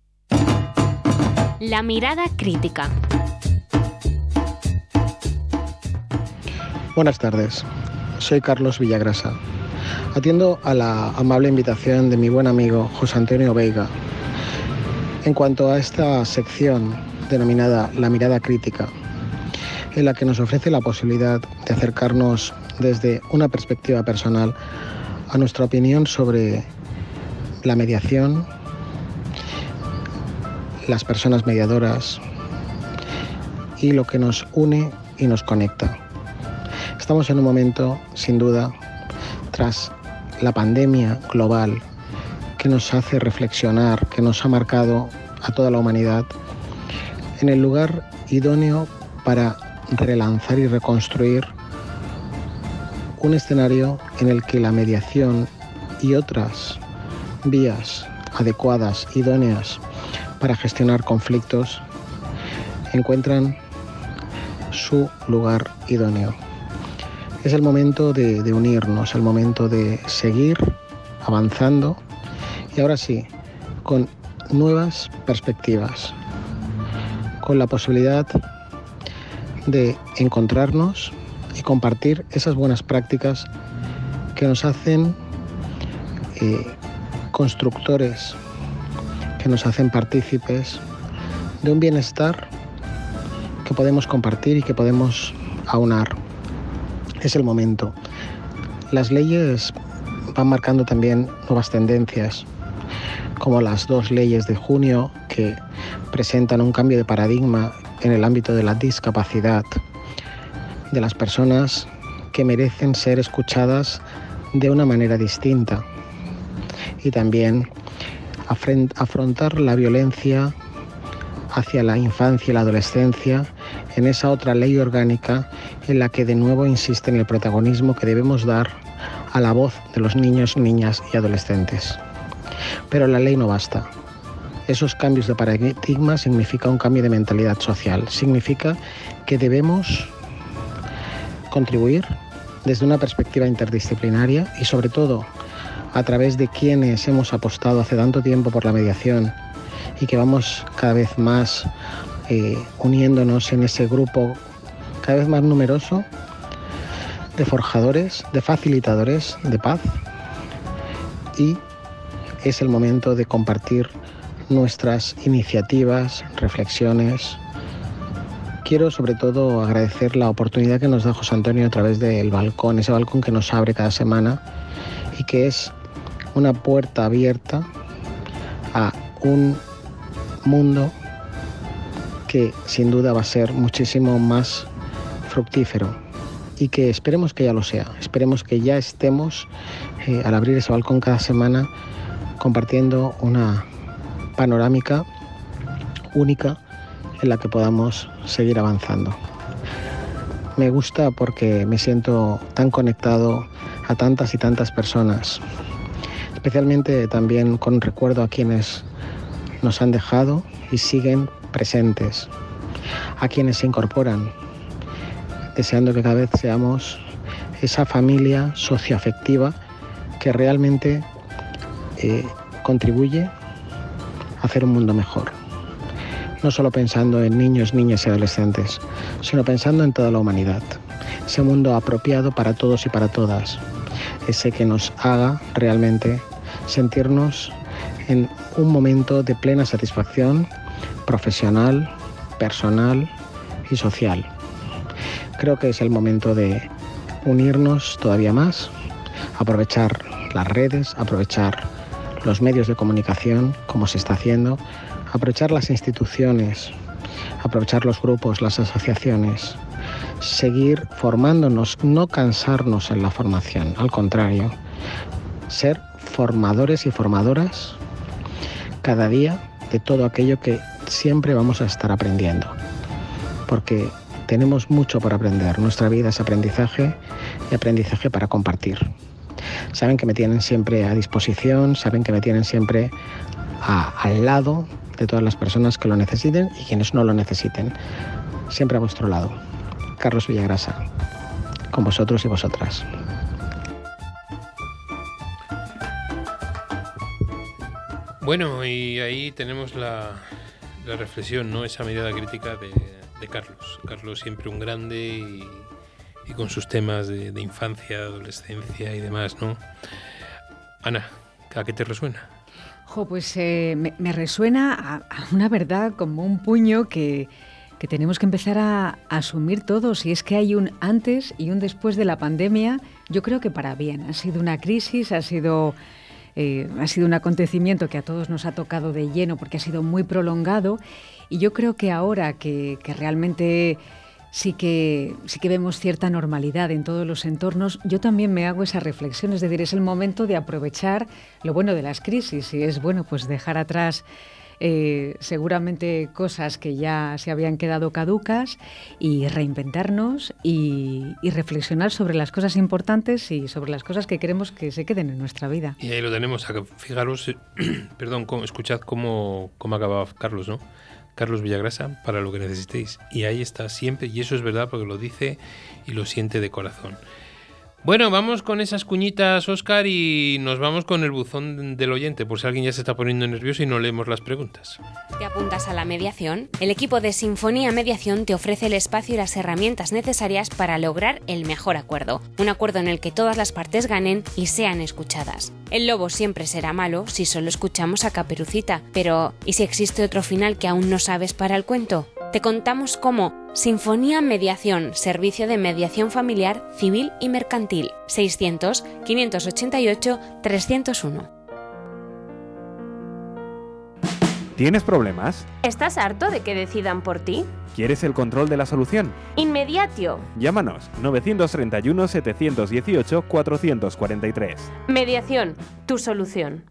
La mirada crítica. Buenas tardes, soy Carlos Villagrasa. Atiendo a la amable invitación de mi buen amigo José Antonio Veiga en cuanto a esta sección denominada La mirada crítica, en la que nos ofrece la posibilidad de acercarnos desde una perspectiva personal a nuestra opinión sobre la mediación, las personas mediadoras y lo que nos une y nos conecta. Estamos en un momento, sin duda, tras la pandemia global que nos hace reflexionar, que nos ha marcado a toda la humanidad, en el lugar idóneo para relanzar y reconstruir un escenario en el que la mediación y otras vías adecuadas, idóneas para gestionar conflictos, encuentran su lugar idóneo. Es el momento de, unirnos, el momento de seguir avanzando y ahora sí, con nuevas perspectivas, con la posibilidad de encontrarnos y compartir esas buenas prácticas que nos hacen eh, constructores, que nos hacen partícipes de un bienestar que podemos compartir y que podemos aunar. Es el momento. Las leyes van marcando también nuevas tendencias, como las dos leyes de junio que presentan un cambio de paradigma en el ámbito de la discapacidad, de las personas que merecen ser escuchadas de una manera distinta y también afrontar la violencia hacia la infancia y la adolescencia en esa otra ley orgánica en la que de nuevo insiste en el protagonismo que debemos dar a la voz de los niños, niñas y adolescentes. Pero la ley no basta. Esos cambios de paradigma significa un cambio de mentalidad social. Significa que debemos contribuir desde una perspectiva interdisciplinaria y sobre todo a través de quienes hemos apostado hace tanto tiempo por la mediación y que vamos cada vez más eh, uniéndonos en ese grupo cada vez más numeroso de forjadores, de facilitadores de paz y es el momento de compartir nuestras iniciativas, reflexiones. Quiero sobre todo agradecer la oportunidad que nos da José Antonio a través del balcón, ese balcón que nos abre cada semana y que es una puerta abierta a un mundo que sin duda va a ser muchísimo más fructífero y que esperemos que ya lo sea, esperemos que ya estemos eh, al abrir ese balcón cada semana compartiendo una panorámica única en la que podamos seguir avanzando. Me gusta porque me siento tan conectado a tantas y tantas personas, especialmente también con recuerdo a quienes nos han dejado y siguen presentes, a quienes se incorporan, deseando que cada vez seamos esa familia socioafectiva que realmente eh, contribuye a hacer un mundo mejor. No solo pensando en niños, niñas y adolescentes, sino pensando en toda la humanidad. Ese mundo apropiado para todos y para todas. Ese que nos haga realmente sentirnos en un momento de plena satisfacción profesional, personal y social. Creo que es el momento de unirnos todavía más, aprovechar las redes, aprovechar los medios de comunicación, como se está haciendo, aprovechar las instituciones, aprovechar los grupos, las asociaciones, seguir formándonos, no cansarnos en la formación, al contrario, ser formadores y formadoras cada día de todo aquello que siempre vamos a estar aprendiendo. Porque tenemos mucho por aprender. Nuestra vida es aprendizaje y aprendizaje para compartir. Saben que me tienen siempre a disposición, saben que me tienen siempre al lado de todas las personas que lo necesiten y quienes no lo necesiten. Siempre a vuestro lado. Carlos Villagrasa, con vosotros y vosotras. Bueno, y ahí tenemos la, reflexión, ¿no? Esa mirada crítica de, Carlos. Carlos siempre un grande y, con sus temas de, infancia, adolescencia y demás, ¿no? Ana, ¿a qué te resuena? Jo, pues eh, me, resuena a, una verdad como un puño que, que tenemos que empezar a, asumir todos. Y es que hay un antes y un después de la pandemia, yo creo que para bien. Ha sido una crisis, ha sido eh, ha sido un acontecimiento que a todos nos ha tocado de lleno porque ha sido muy prolongado y yo creo que ahora que, realmente sí que, sí que vemos cierta normalidad en todos los entornos, yo también me hago esa reflexión, es decir, es el momento de aprovechar lo bueno de las crisis y es bueno pues dejar atrás eh, seguramente cosas que ya se habían quedado caducas y reinventarnos y, reflexionar sobre las cosas importantes y sobre las cosas que queremos que se queden en nuestra vida. Y ahí lo tenemos, fijaros, (clears throat) perdón, escuchad cómo, cómo acaba Carlos, ¿no? Carlos Villagrasa, para lo que necesitéis. Y ahí está siempre, y eso es verdad porque lo dice y lo siente de corazón. Bueno, vamos con esas cuñitas, Oscar, y nos vamos con el buzón del oyente, por si alguien ya se está poniendo nervioso y no leemos las preguntas. ¿Te apuntas a la mediación? El equipo de Sinfonía Mediación te ofrece el espacio y las herramientas necesarias para lograr el mejor acuerdo. Un acuerdo en el que todas las partes ganen y sean escuchadas. El lobo siempre será malo si solo escuchamos a Caperucita, pero ¿y si existe otro final que aún no sabes para el cuento? te contamos cómo Sinfonía Mediación, Servicio de Mediación Familiar, Civil y Mercantil, 600-588-301. ¿Tienes problemas? ¿Estás harto de que decidan por ti? ¿Quieres el control de la solución? Inmediatio. Llámanos 931 718 443. Mediación, tu solución.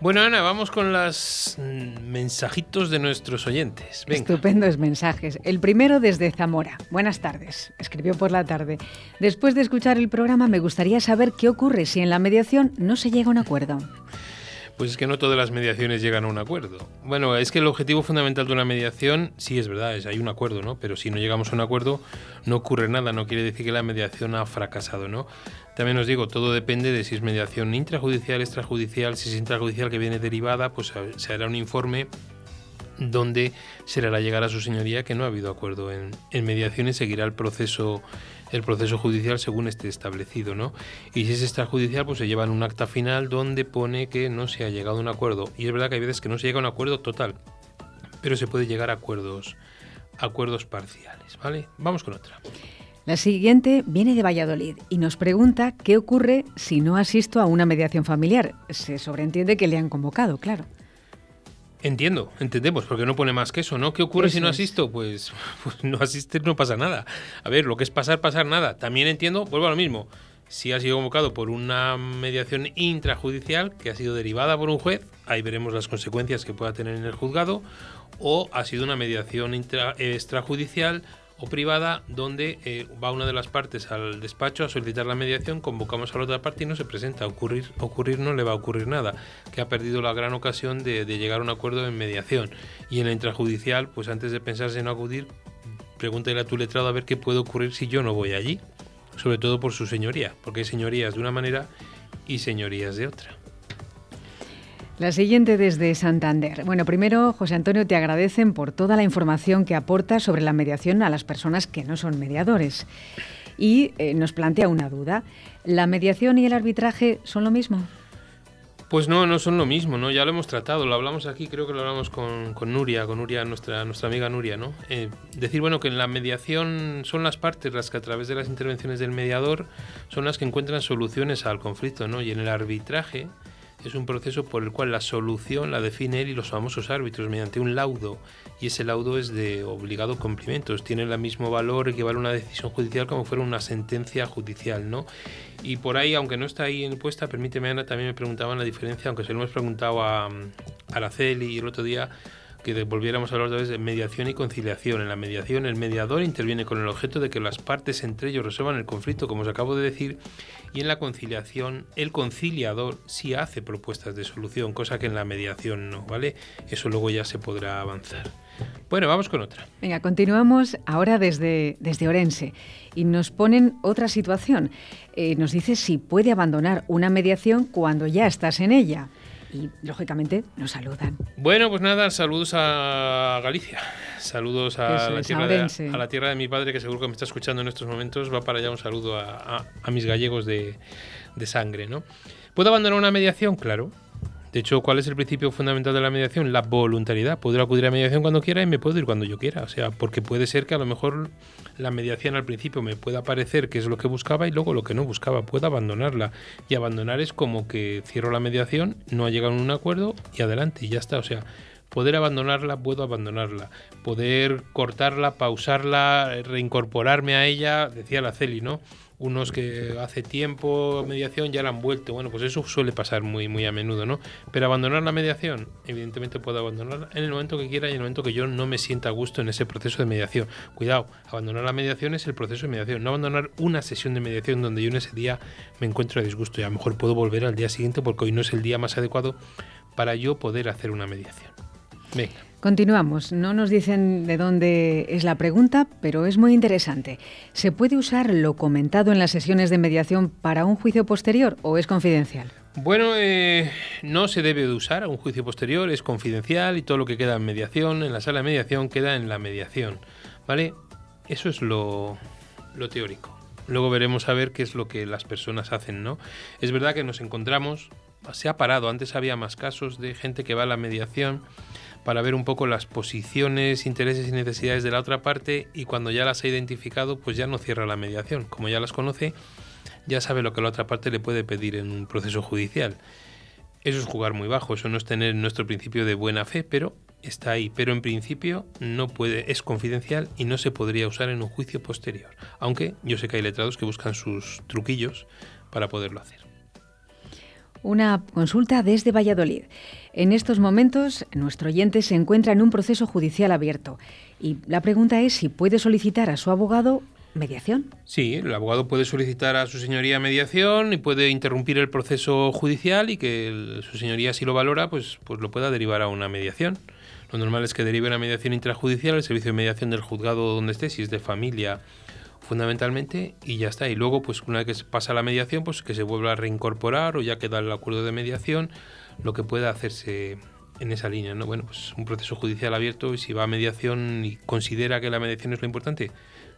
bueno, Ana, vamos con los mm, mensajitos de nuestros oyentes. Estupendos mensajes. El primero desde Zamora. Buenas tardes. Escribió por la tarde. Después de escuchar el programa, me gustaría saber qué ocurre si en la mediación no se llega a un acuerdo. Pues es que no todas las mediaciones llegan a un acuerdo. Bueno, es que el objetivo fundamental de una mediación, sí es verdad, es hay un acuerdo, ¿no? Pero si no llegamos a un acuerdo, no ocurre nada, no quiere decir que la mediación ha fracasado, ¿no? También os digo, todo depende de si es mediación intrajudicial, extrajudicial, si es intrajudicial que viene derivada, pues se hará un informe donde se le hará llegar a su señoría que no ha habido acuerdo en, mediación y seguirá el proceso el proceso judicial según esté establecido, ¿no? Y si es extrajudicial, pues se lleva en un acta final donde pone que no se ha llegado a un acuerdo. Y es verdad que hay veces que no se llega a un acuerdo total, pero se puede llegar a acuerdos, acuerdos parciales, ¿vale? Vamos con otra. La siguiente viene de Valladolid y nos pregunta qué ocurre si no asisto a una mediación familiar. Se sobreentiende que le han convocado, claro. Entiendo, entendemos, porque no pone más que eso, ¿no? ¿Qué ocurre si no asisto? Pues, (laughs) pues no asistir no pasa nada. A ver, lo que es pasar, pasar nada. También entiendo, vuelvo a lo mismo, si ha sido convocado por una mediación intrajudicial que ha sido derivada por un juez, ahí veremos las consecuencias que pueda tener en el juzgado, o ha sido una mediación extrajudicial o privada donde eh, va una de las partes al despacho a solicitar la mediación, convocamos a la otra parte y no se presenta. Ocurrir, ocurrir no le va a ocurrir nada, que ha perdido la gran ocasión de, llegar a un acuerdo en mediación. Y en la intrajudicial, pues antes de pensarse en acudir, pregúntale a tu letrado a ver qué puede ocurrir si yo no voy allí, sobre todo por su señoría, porque hay señorías de una manera y señorías de otra. La siguiente desde Santander. Bueno, primero, José Antonio, te agradecen por toda la información que aportas sobre la mediación a las personas que no son mediadores. Y eh, nos plantea una duda. ¿La mediación y el arbitraje son lo mismo? Pues no, no son lo mismo, ¿no? Ya lo hemos tratado, lo hablamos aquí, creo que lo hablamos con, Nuria, con Nuria, nuestra, nuestra amiga Nuria, ¿no? Eh, decir, bueno, que en la mediación son las partes las que a través de las intervenciones del mediador son las que encuentran soluciones al conflicto, ¿no? Y en el arbitraje es un proceso por el cual la solución la define él y los famosos árbitros mediante un laudo y ese laudo es de obligado cumplimiento, tiene el mismo valor que vale una decisión judicial como fuera una sentencia judicial, ¿no? Y por ahí, aunque no está ahí en puesta, permíteme Ana, también me preguntaban la diferencia, aunque se lo hemos preguntado a, a Araceli el otro día, que volviéramos a hablar otra vez de mediación y conciliación. En la mediación, el mediador interviene con el objeto de que las partes entre ellos resuelvan el conflicto, como os acabo de decir, y en la conciliación, el conciliador sí hace propuestas de solución, cosa que en la mediación no, ¿vale? Eso luego ya se podrá avanzar. Bueno, vamos con otra. Venga, continuamos ahora desde, desde Orense y nos ponen otra situación. Eh, nos dice si puede abandonar una mediación cuando ya estás en ella y lógicamente nos saludan. Bueno, pues nada, saludos a Galicia, saludos a, la tierra, de, a la tierra de mi padre que seguro que me está escuchando en estos momentos, va para allá un saludo a, mis gallegos de, de sangre, ¿no? ¿Puedo abandonar una mediación? Claro, de hecho, ¿cuál es el principio fundamental de la mediación? La voluntariedad. Puedo acudir a mediación cuando quiera y me puedo ir cuando yo quiera. O sea, porque puede ser que a lo mejor la mediación al principio me pueda parecer que es lo que buscaba y luego lo que no buscaba. Puedo abandonarla. Y abandonar es como que cierro la mediación, no ha llegado a un acuerdo y adelante y ya está. O sea, Poder abandonarla, puedo abandonarla. Poder cortarla, pausarla, reincorporarme a ella, decía la Celi, ¿no? Unos que hace tiempo mediación ya la han vuelto. Bueno, pues eso suele pasar muy, muy a menudo, ¿no? Pero abandonar la mediación, evidentemente puedo abandonarla en el momento que quiera y en el momento que yo no me sienta a gusto en ese proceso de mediación. Cuidado, abandonar la mediación es el proceso de mediación, no abandonar una sesión de mediación donde yo en ese día me encuentro a disgusto y a lo mejor puedo volver al día siguiente porque hoy no es el día más adecuado para yo poder hacer una mediación. Venga. Continuamos. No nos dicen de dónde es la pregunta, pero es muy interesante. ¿Se puede usar lo comentado en las sesiones de mediación para un juicio posterior o es confidencial? Bueno, eh, no se debe de usar a un juicio posterior, es confidencial y todo lo que queda en mediación, en la sala de mediación, queda en la mediación. ¿Vale? Eso es lo, lo teórico. Luego veremos a ver qué es lo que las personas hacen, ¿no? Es verdad que nos encontramos, se ha parado, antes había más casos de gente que va a la mediación para ver un poco las posiciones, intereses y necesidades de la otra parte y cuando ya las ha identificado, pues ya no cierra la mediación. Como ya las conoce, ya sabe lo que la otra parte le puede pedir en un proceso judicial. Eso es jugar muy bajo, eso no es tener nuestro principio de buena fe, pero está ahí. Pero en principio no puede, es confidencial y no se podría usar en un juicio posterior. Aunque yo sé que hay letrados que buscan sus truquillos para poderlo hacer. Una consulta desde Valladolid. En estos momentos, nuestro oyente se encuentra en un proceso judicial abierto y la pregunta es si puede solicitar a su abogado mediación. Sí, el abogado puede solicitar a su señoría mediación y puede interrumpir el proceso judicial y que su señoría, si lo valora, pues, pues lo pueda derivar a una mediación. Lo normal es que derive una mediación intrajudicial, el servicio de mediación del juzgado donde esté, si es de familia fundamentalmente y ya está. Y luego, pues una vez que pasa la mediación, pues que se vuelva a reincorporar o ya queda el acuerdo de mediación, lo que pueda hacerse en esa línea, ¿no? Bueno, pues un proceso judicial abierto y si va a mediación y considera que la mediación es lo importante,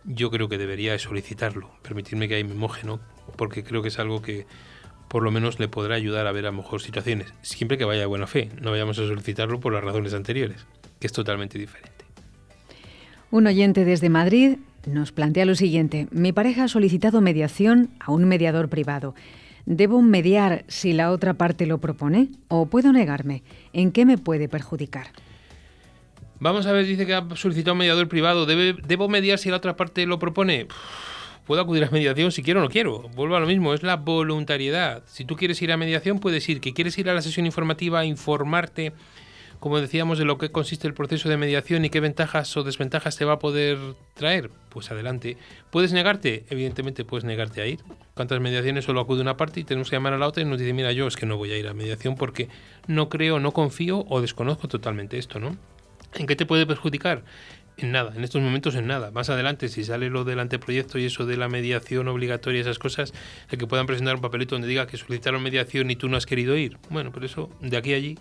yo creo que debería solicitarlo, permitirme que ahí me moje, ¿no? Porque creo que es algo que por lo menos le podrá ayudar a ver a mejor situaciones, siempre que vaya de buena fe, no vayamos a solicitarlo por las razones anteriores, que es totalmente diferente. Un oyente desde Madrid nos plantea lo siguiente. Mi pareja ha solicitado mediación a un mediador privado. ¿Debo mediar si la otra parte lo propone o puedo negarme? ¿En qué me puede perjudicar? Vamos a ver, dice que ha solicitado un mediador privado. ¿Debo mediar si la otra parte lo propone? Puedo acudir a mediación si quiero o no quiero. Vuelvo a lo mismo, es la voluntariedad. Si tú quieres ir a mediación, puedes ir. ¿Que quieres ir a la sesión informativa a informarte como decíamos, de lo que consiste el proceso de mediación y qué ventajas o desventajas te va a poder traer, pues adelante. ¿Puedes negarte? Evidentemente puedes negarte a ir. ¿Cuántas mediaciones solo acude una parte y tenemos que llamar a la otra y nos dice, mira, yo es que no voy a ir a mediación porque no creo, no confío o desconozco totalmente esto, ¿no? ¿En qué te puede perjudicar? En nada, en estos momentos en nada. Más adelante, si sale lo del anteproyecto y eso de la mediación obligatoria, esas cosas, el que puedan presentar un papelito donde diga que solicitaron mediación y tú no has querido ir. Bueno, pero eso, de aquí a allí,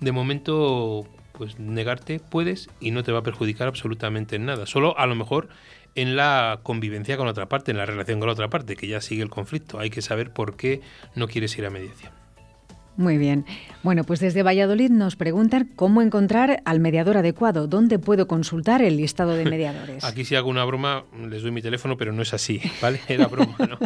de momento pues negarte puedes y no te va a perjudicar absolutamente en nada. Solo a lo mejor en la convivencia con otra parte, en la relación con la otra parte, que ya sigue el conflicto. Hay que saber por qué no quieres ir a mediación. Muy bien. Bueno, pues desde Valladolid nos preguntan cómo encontrar al mediador adecuado. ¿Dónde puedo consultar el listado de mediadores? (laughs) Aquí si hago una broma, les doy mi teléfono, pero no es así, ¿vale? (laughs) Era broma, ¿no?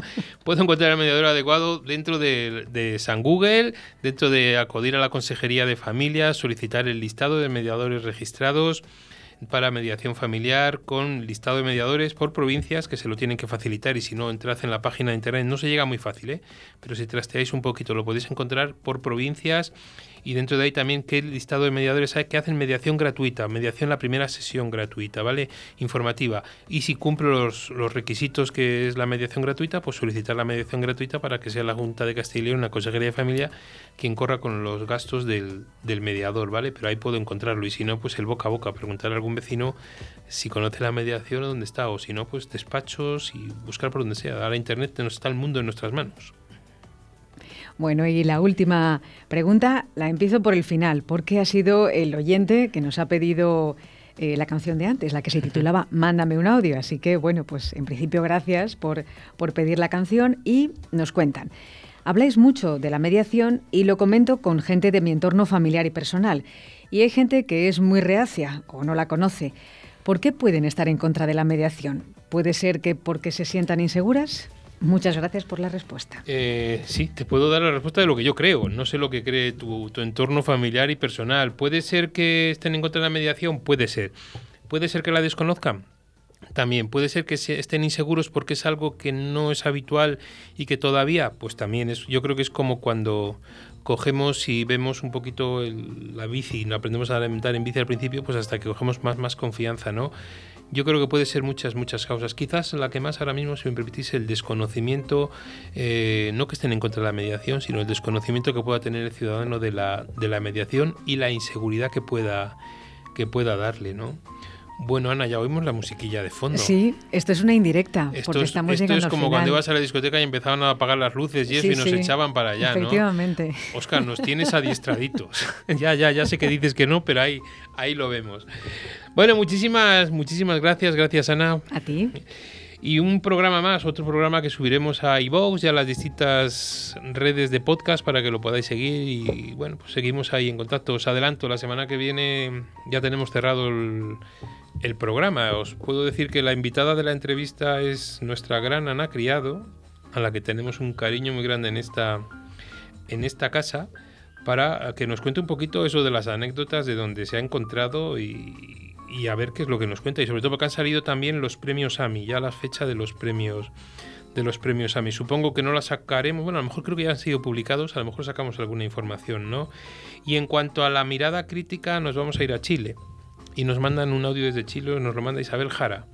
puedo encontrar al mediador adecuado dentro de, de San Google, dentro de acudir a la Consejería de Familia, solicitar el listado de mediadores registrados, para mediación familiar con listado de mediadores por provincias que se lo tienen que facilitar y si no entrad en la página de internet no se llega muy fácil, ¿eh? pero si trasteáis un poquito lo podéis encontrar por provincias y dentro de ahí también qué listado de mediadores hay que hacen mediación gratuita, mediación la primera sesión gratuita, ¿vale? Informativa. Y si cumple los, los requisitos que es la mediación gratuita, pues solicitar la mediación gratuita para que sea la Junta de Castilla y León, una consejería de familia, quien corra con los gastos del, del mediador, ¿vale? Pero ahí puedo encontrarlo y si no, pues el boca a boca, preguntar a algún vecino si conoce la mediación o dónde está, o si no, pues despachos y buscar por donde sea. Ahora Internet nos está el mundo en nuestras manos. Bueno, y la última pregunta la empiezo por el final, porque ha sido el oyente que nos ha pedido eh, la canción de antes, la que se titulaba Mándame un audio. Así que, bueno, pues en principio gracias por, por pedir la canción y nos cuentan. Habláis mucho de la mediación y lo comento con gente de mi entorno familiar y personal. Y hay gente que es muy reacia o no la conoce. ¿Por qué pueden estar en contra de la mediación? ¿Puede ser que porque se sientan inseguras? Muchas gracias por la respuesta. Eh, sí, te puedo dar la respuesta de lo que yo creo. No sé lo que cree tu, tu entorno familiar y personal. ¿Puede ser que estén en contra de la mediación? Puede ser. ¿Puede ser que la desconozcan? También puede ser que estén inseguros porque es algo que no es habitual y que todavía, pues también es, yo creo que es como cuando cogemos y vemos un poquito la bici, no aprendemos a alimentar en bici al principio, pues hasta que cogemos más, más confianza, ¿no? Yo creo que puede ser muchas, muchas causas. Quizás la que más ahora mismo, si me permitís, el desconocimiento, eh, no que estén en contra de la mediación, sino el desconocimiento que pueda tener el ciudadano de la, de la mediación y la inseguridad que pueda, que pueda darle, ¿no? Bueno, Ana, ya oímos la musiquilla de fondo. Sí, esto es una indirecta, esto porque es, estamos esto llegando es como cuando ibas a la discoteca y empezaban a apagar las luces y eso Sí, y nos sí, echaban para allá, efectivamente. ¿no? Oscar, nos tienes adiestraditos. (laughs) ya, ya, ya sé que dices que no, pero ahí, ahí lo vemos. Bueno, muchísimas, muchísimas gracias, gracias Ana. A ti. Y un programa más, otro programa que subiremos a iVoox y a las distintas redes de podcast para que lo podáis seguir. Y bueno, pues seguimos ahí en contacto. Os adelanto, la semana que viene ya tenemos cerrado el, el programa. Os puedo decir que la invitada de la entrevista es nuestra gran Ana Criado, a la que tenemos un cariño muy grande en esta, en esta casa, para que nos cuente un poquito eso de las anécdotas de donde se ha encontrado y, y a ver qué es lo que nos cuenta. Y sobre todo porque han salido también los premios AMI, ya la fecha de los premios de los premios AMI. Supongo que no la sacaremos, bueno, a lo mejor creo que ya han sido publicados, a lo mejor sacamos alguna información, ¿no? Y en cuanto a la mirada crítica, nos vamos a ir a Chile. Y nos mandan un audio desde Chile, nos lo manda Isabel Jara.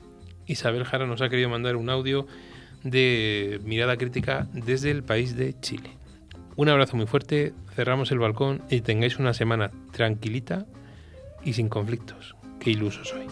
Isabel Jara nos ha querido mandar un audio de mirada crítica desde el país de Chile. Un abrazo muy fuerte, cerramos el balcón y tengáis una semana tranquilita y sin conflictos qué iluso soy.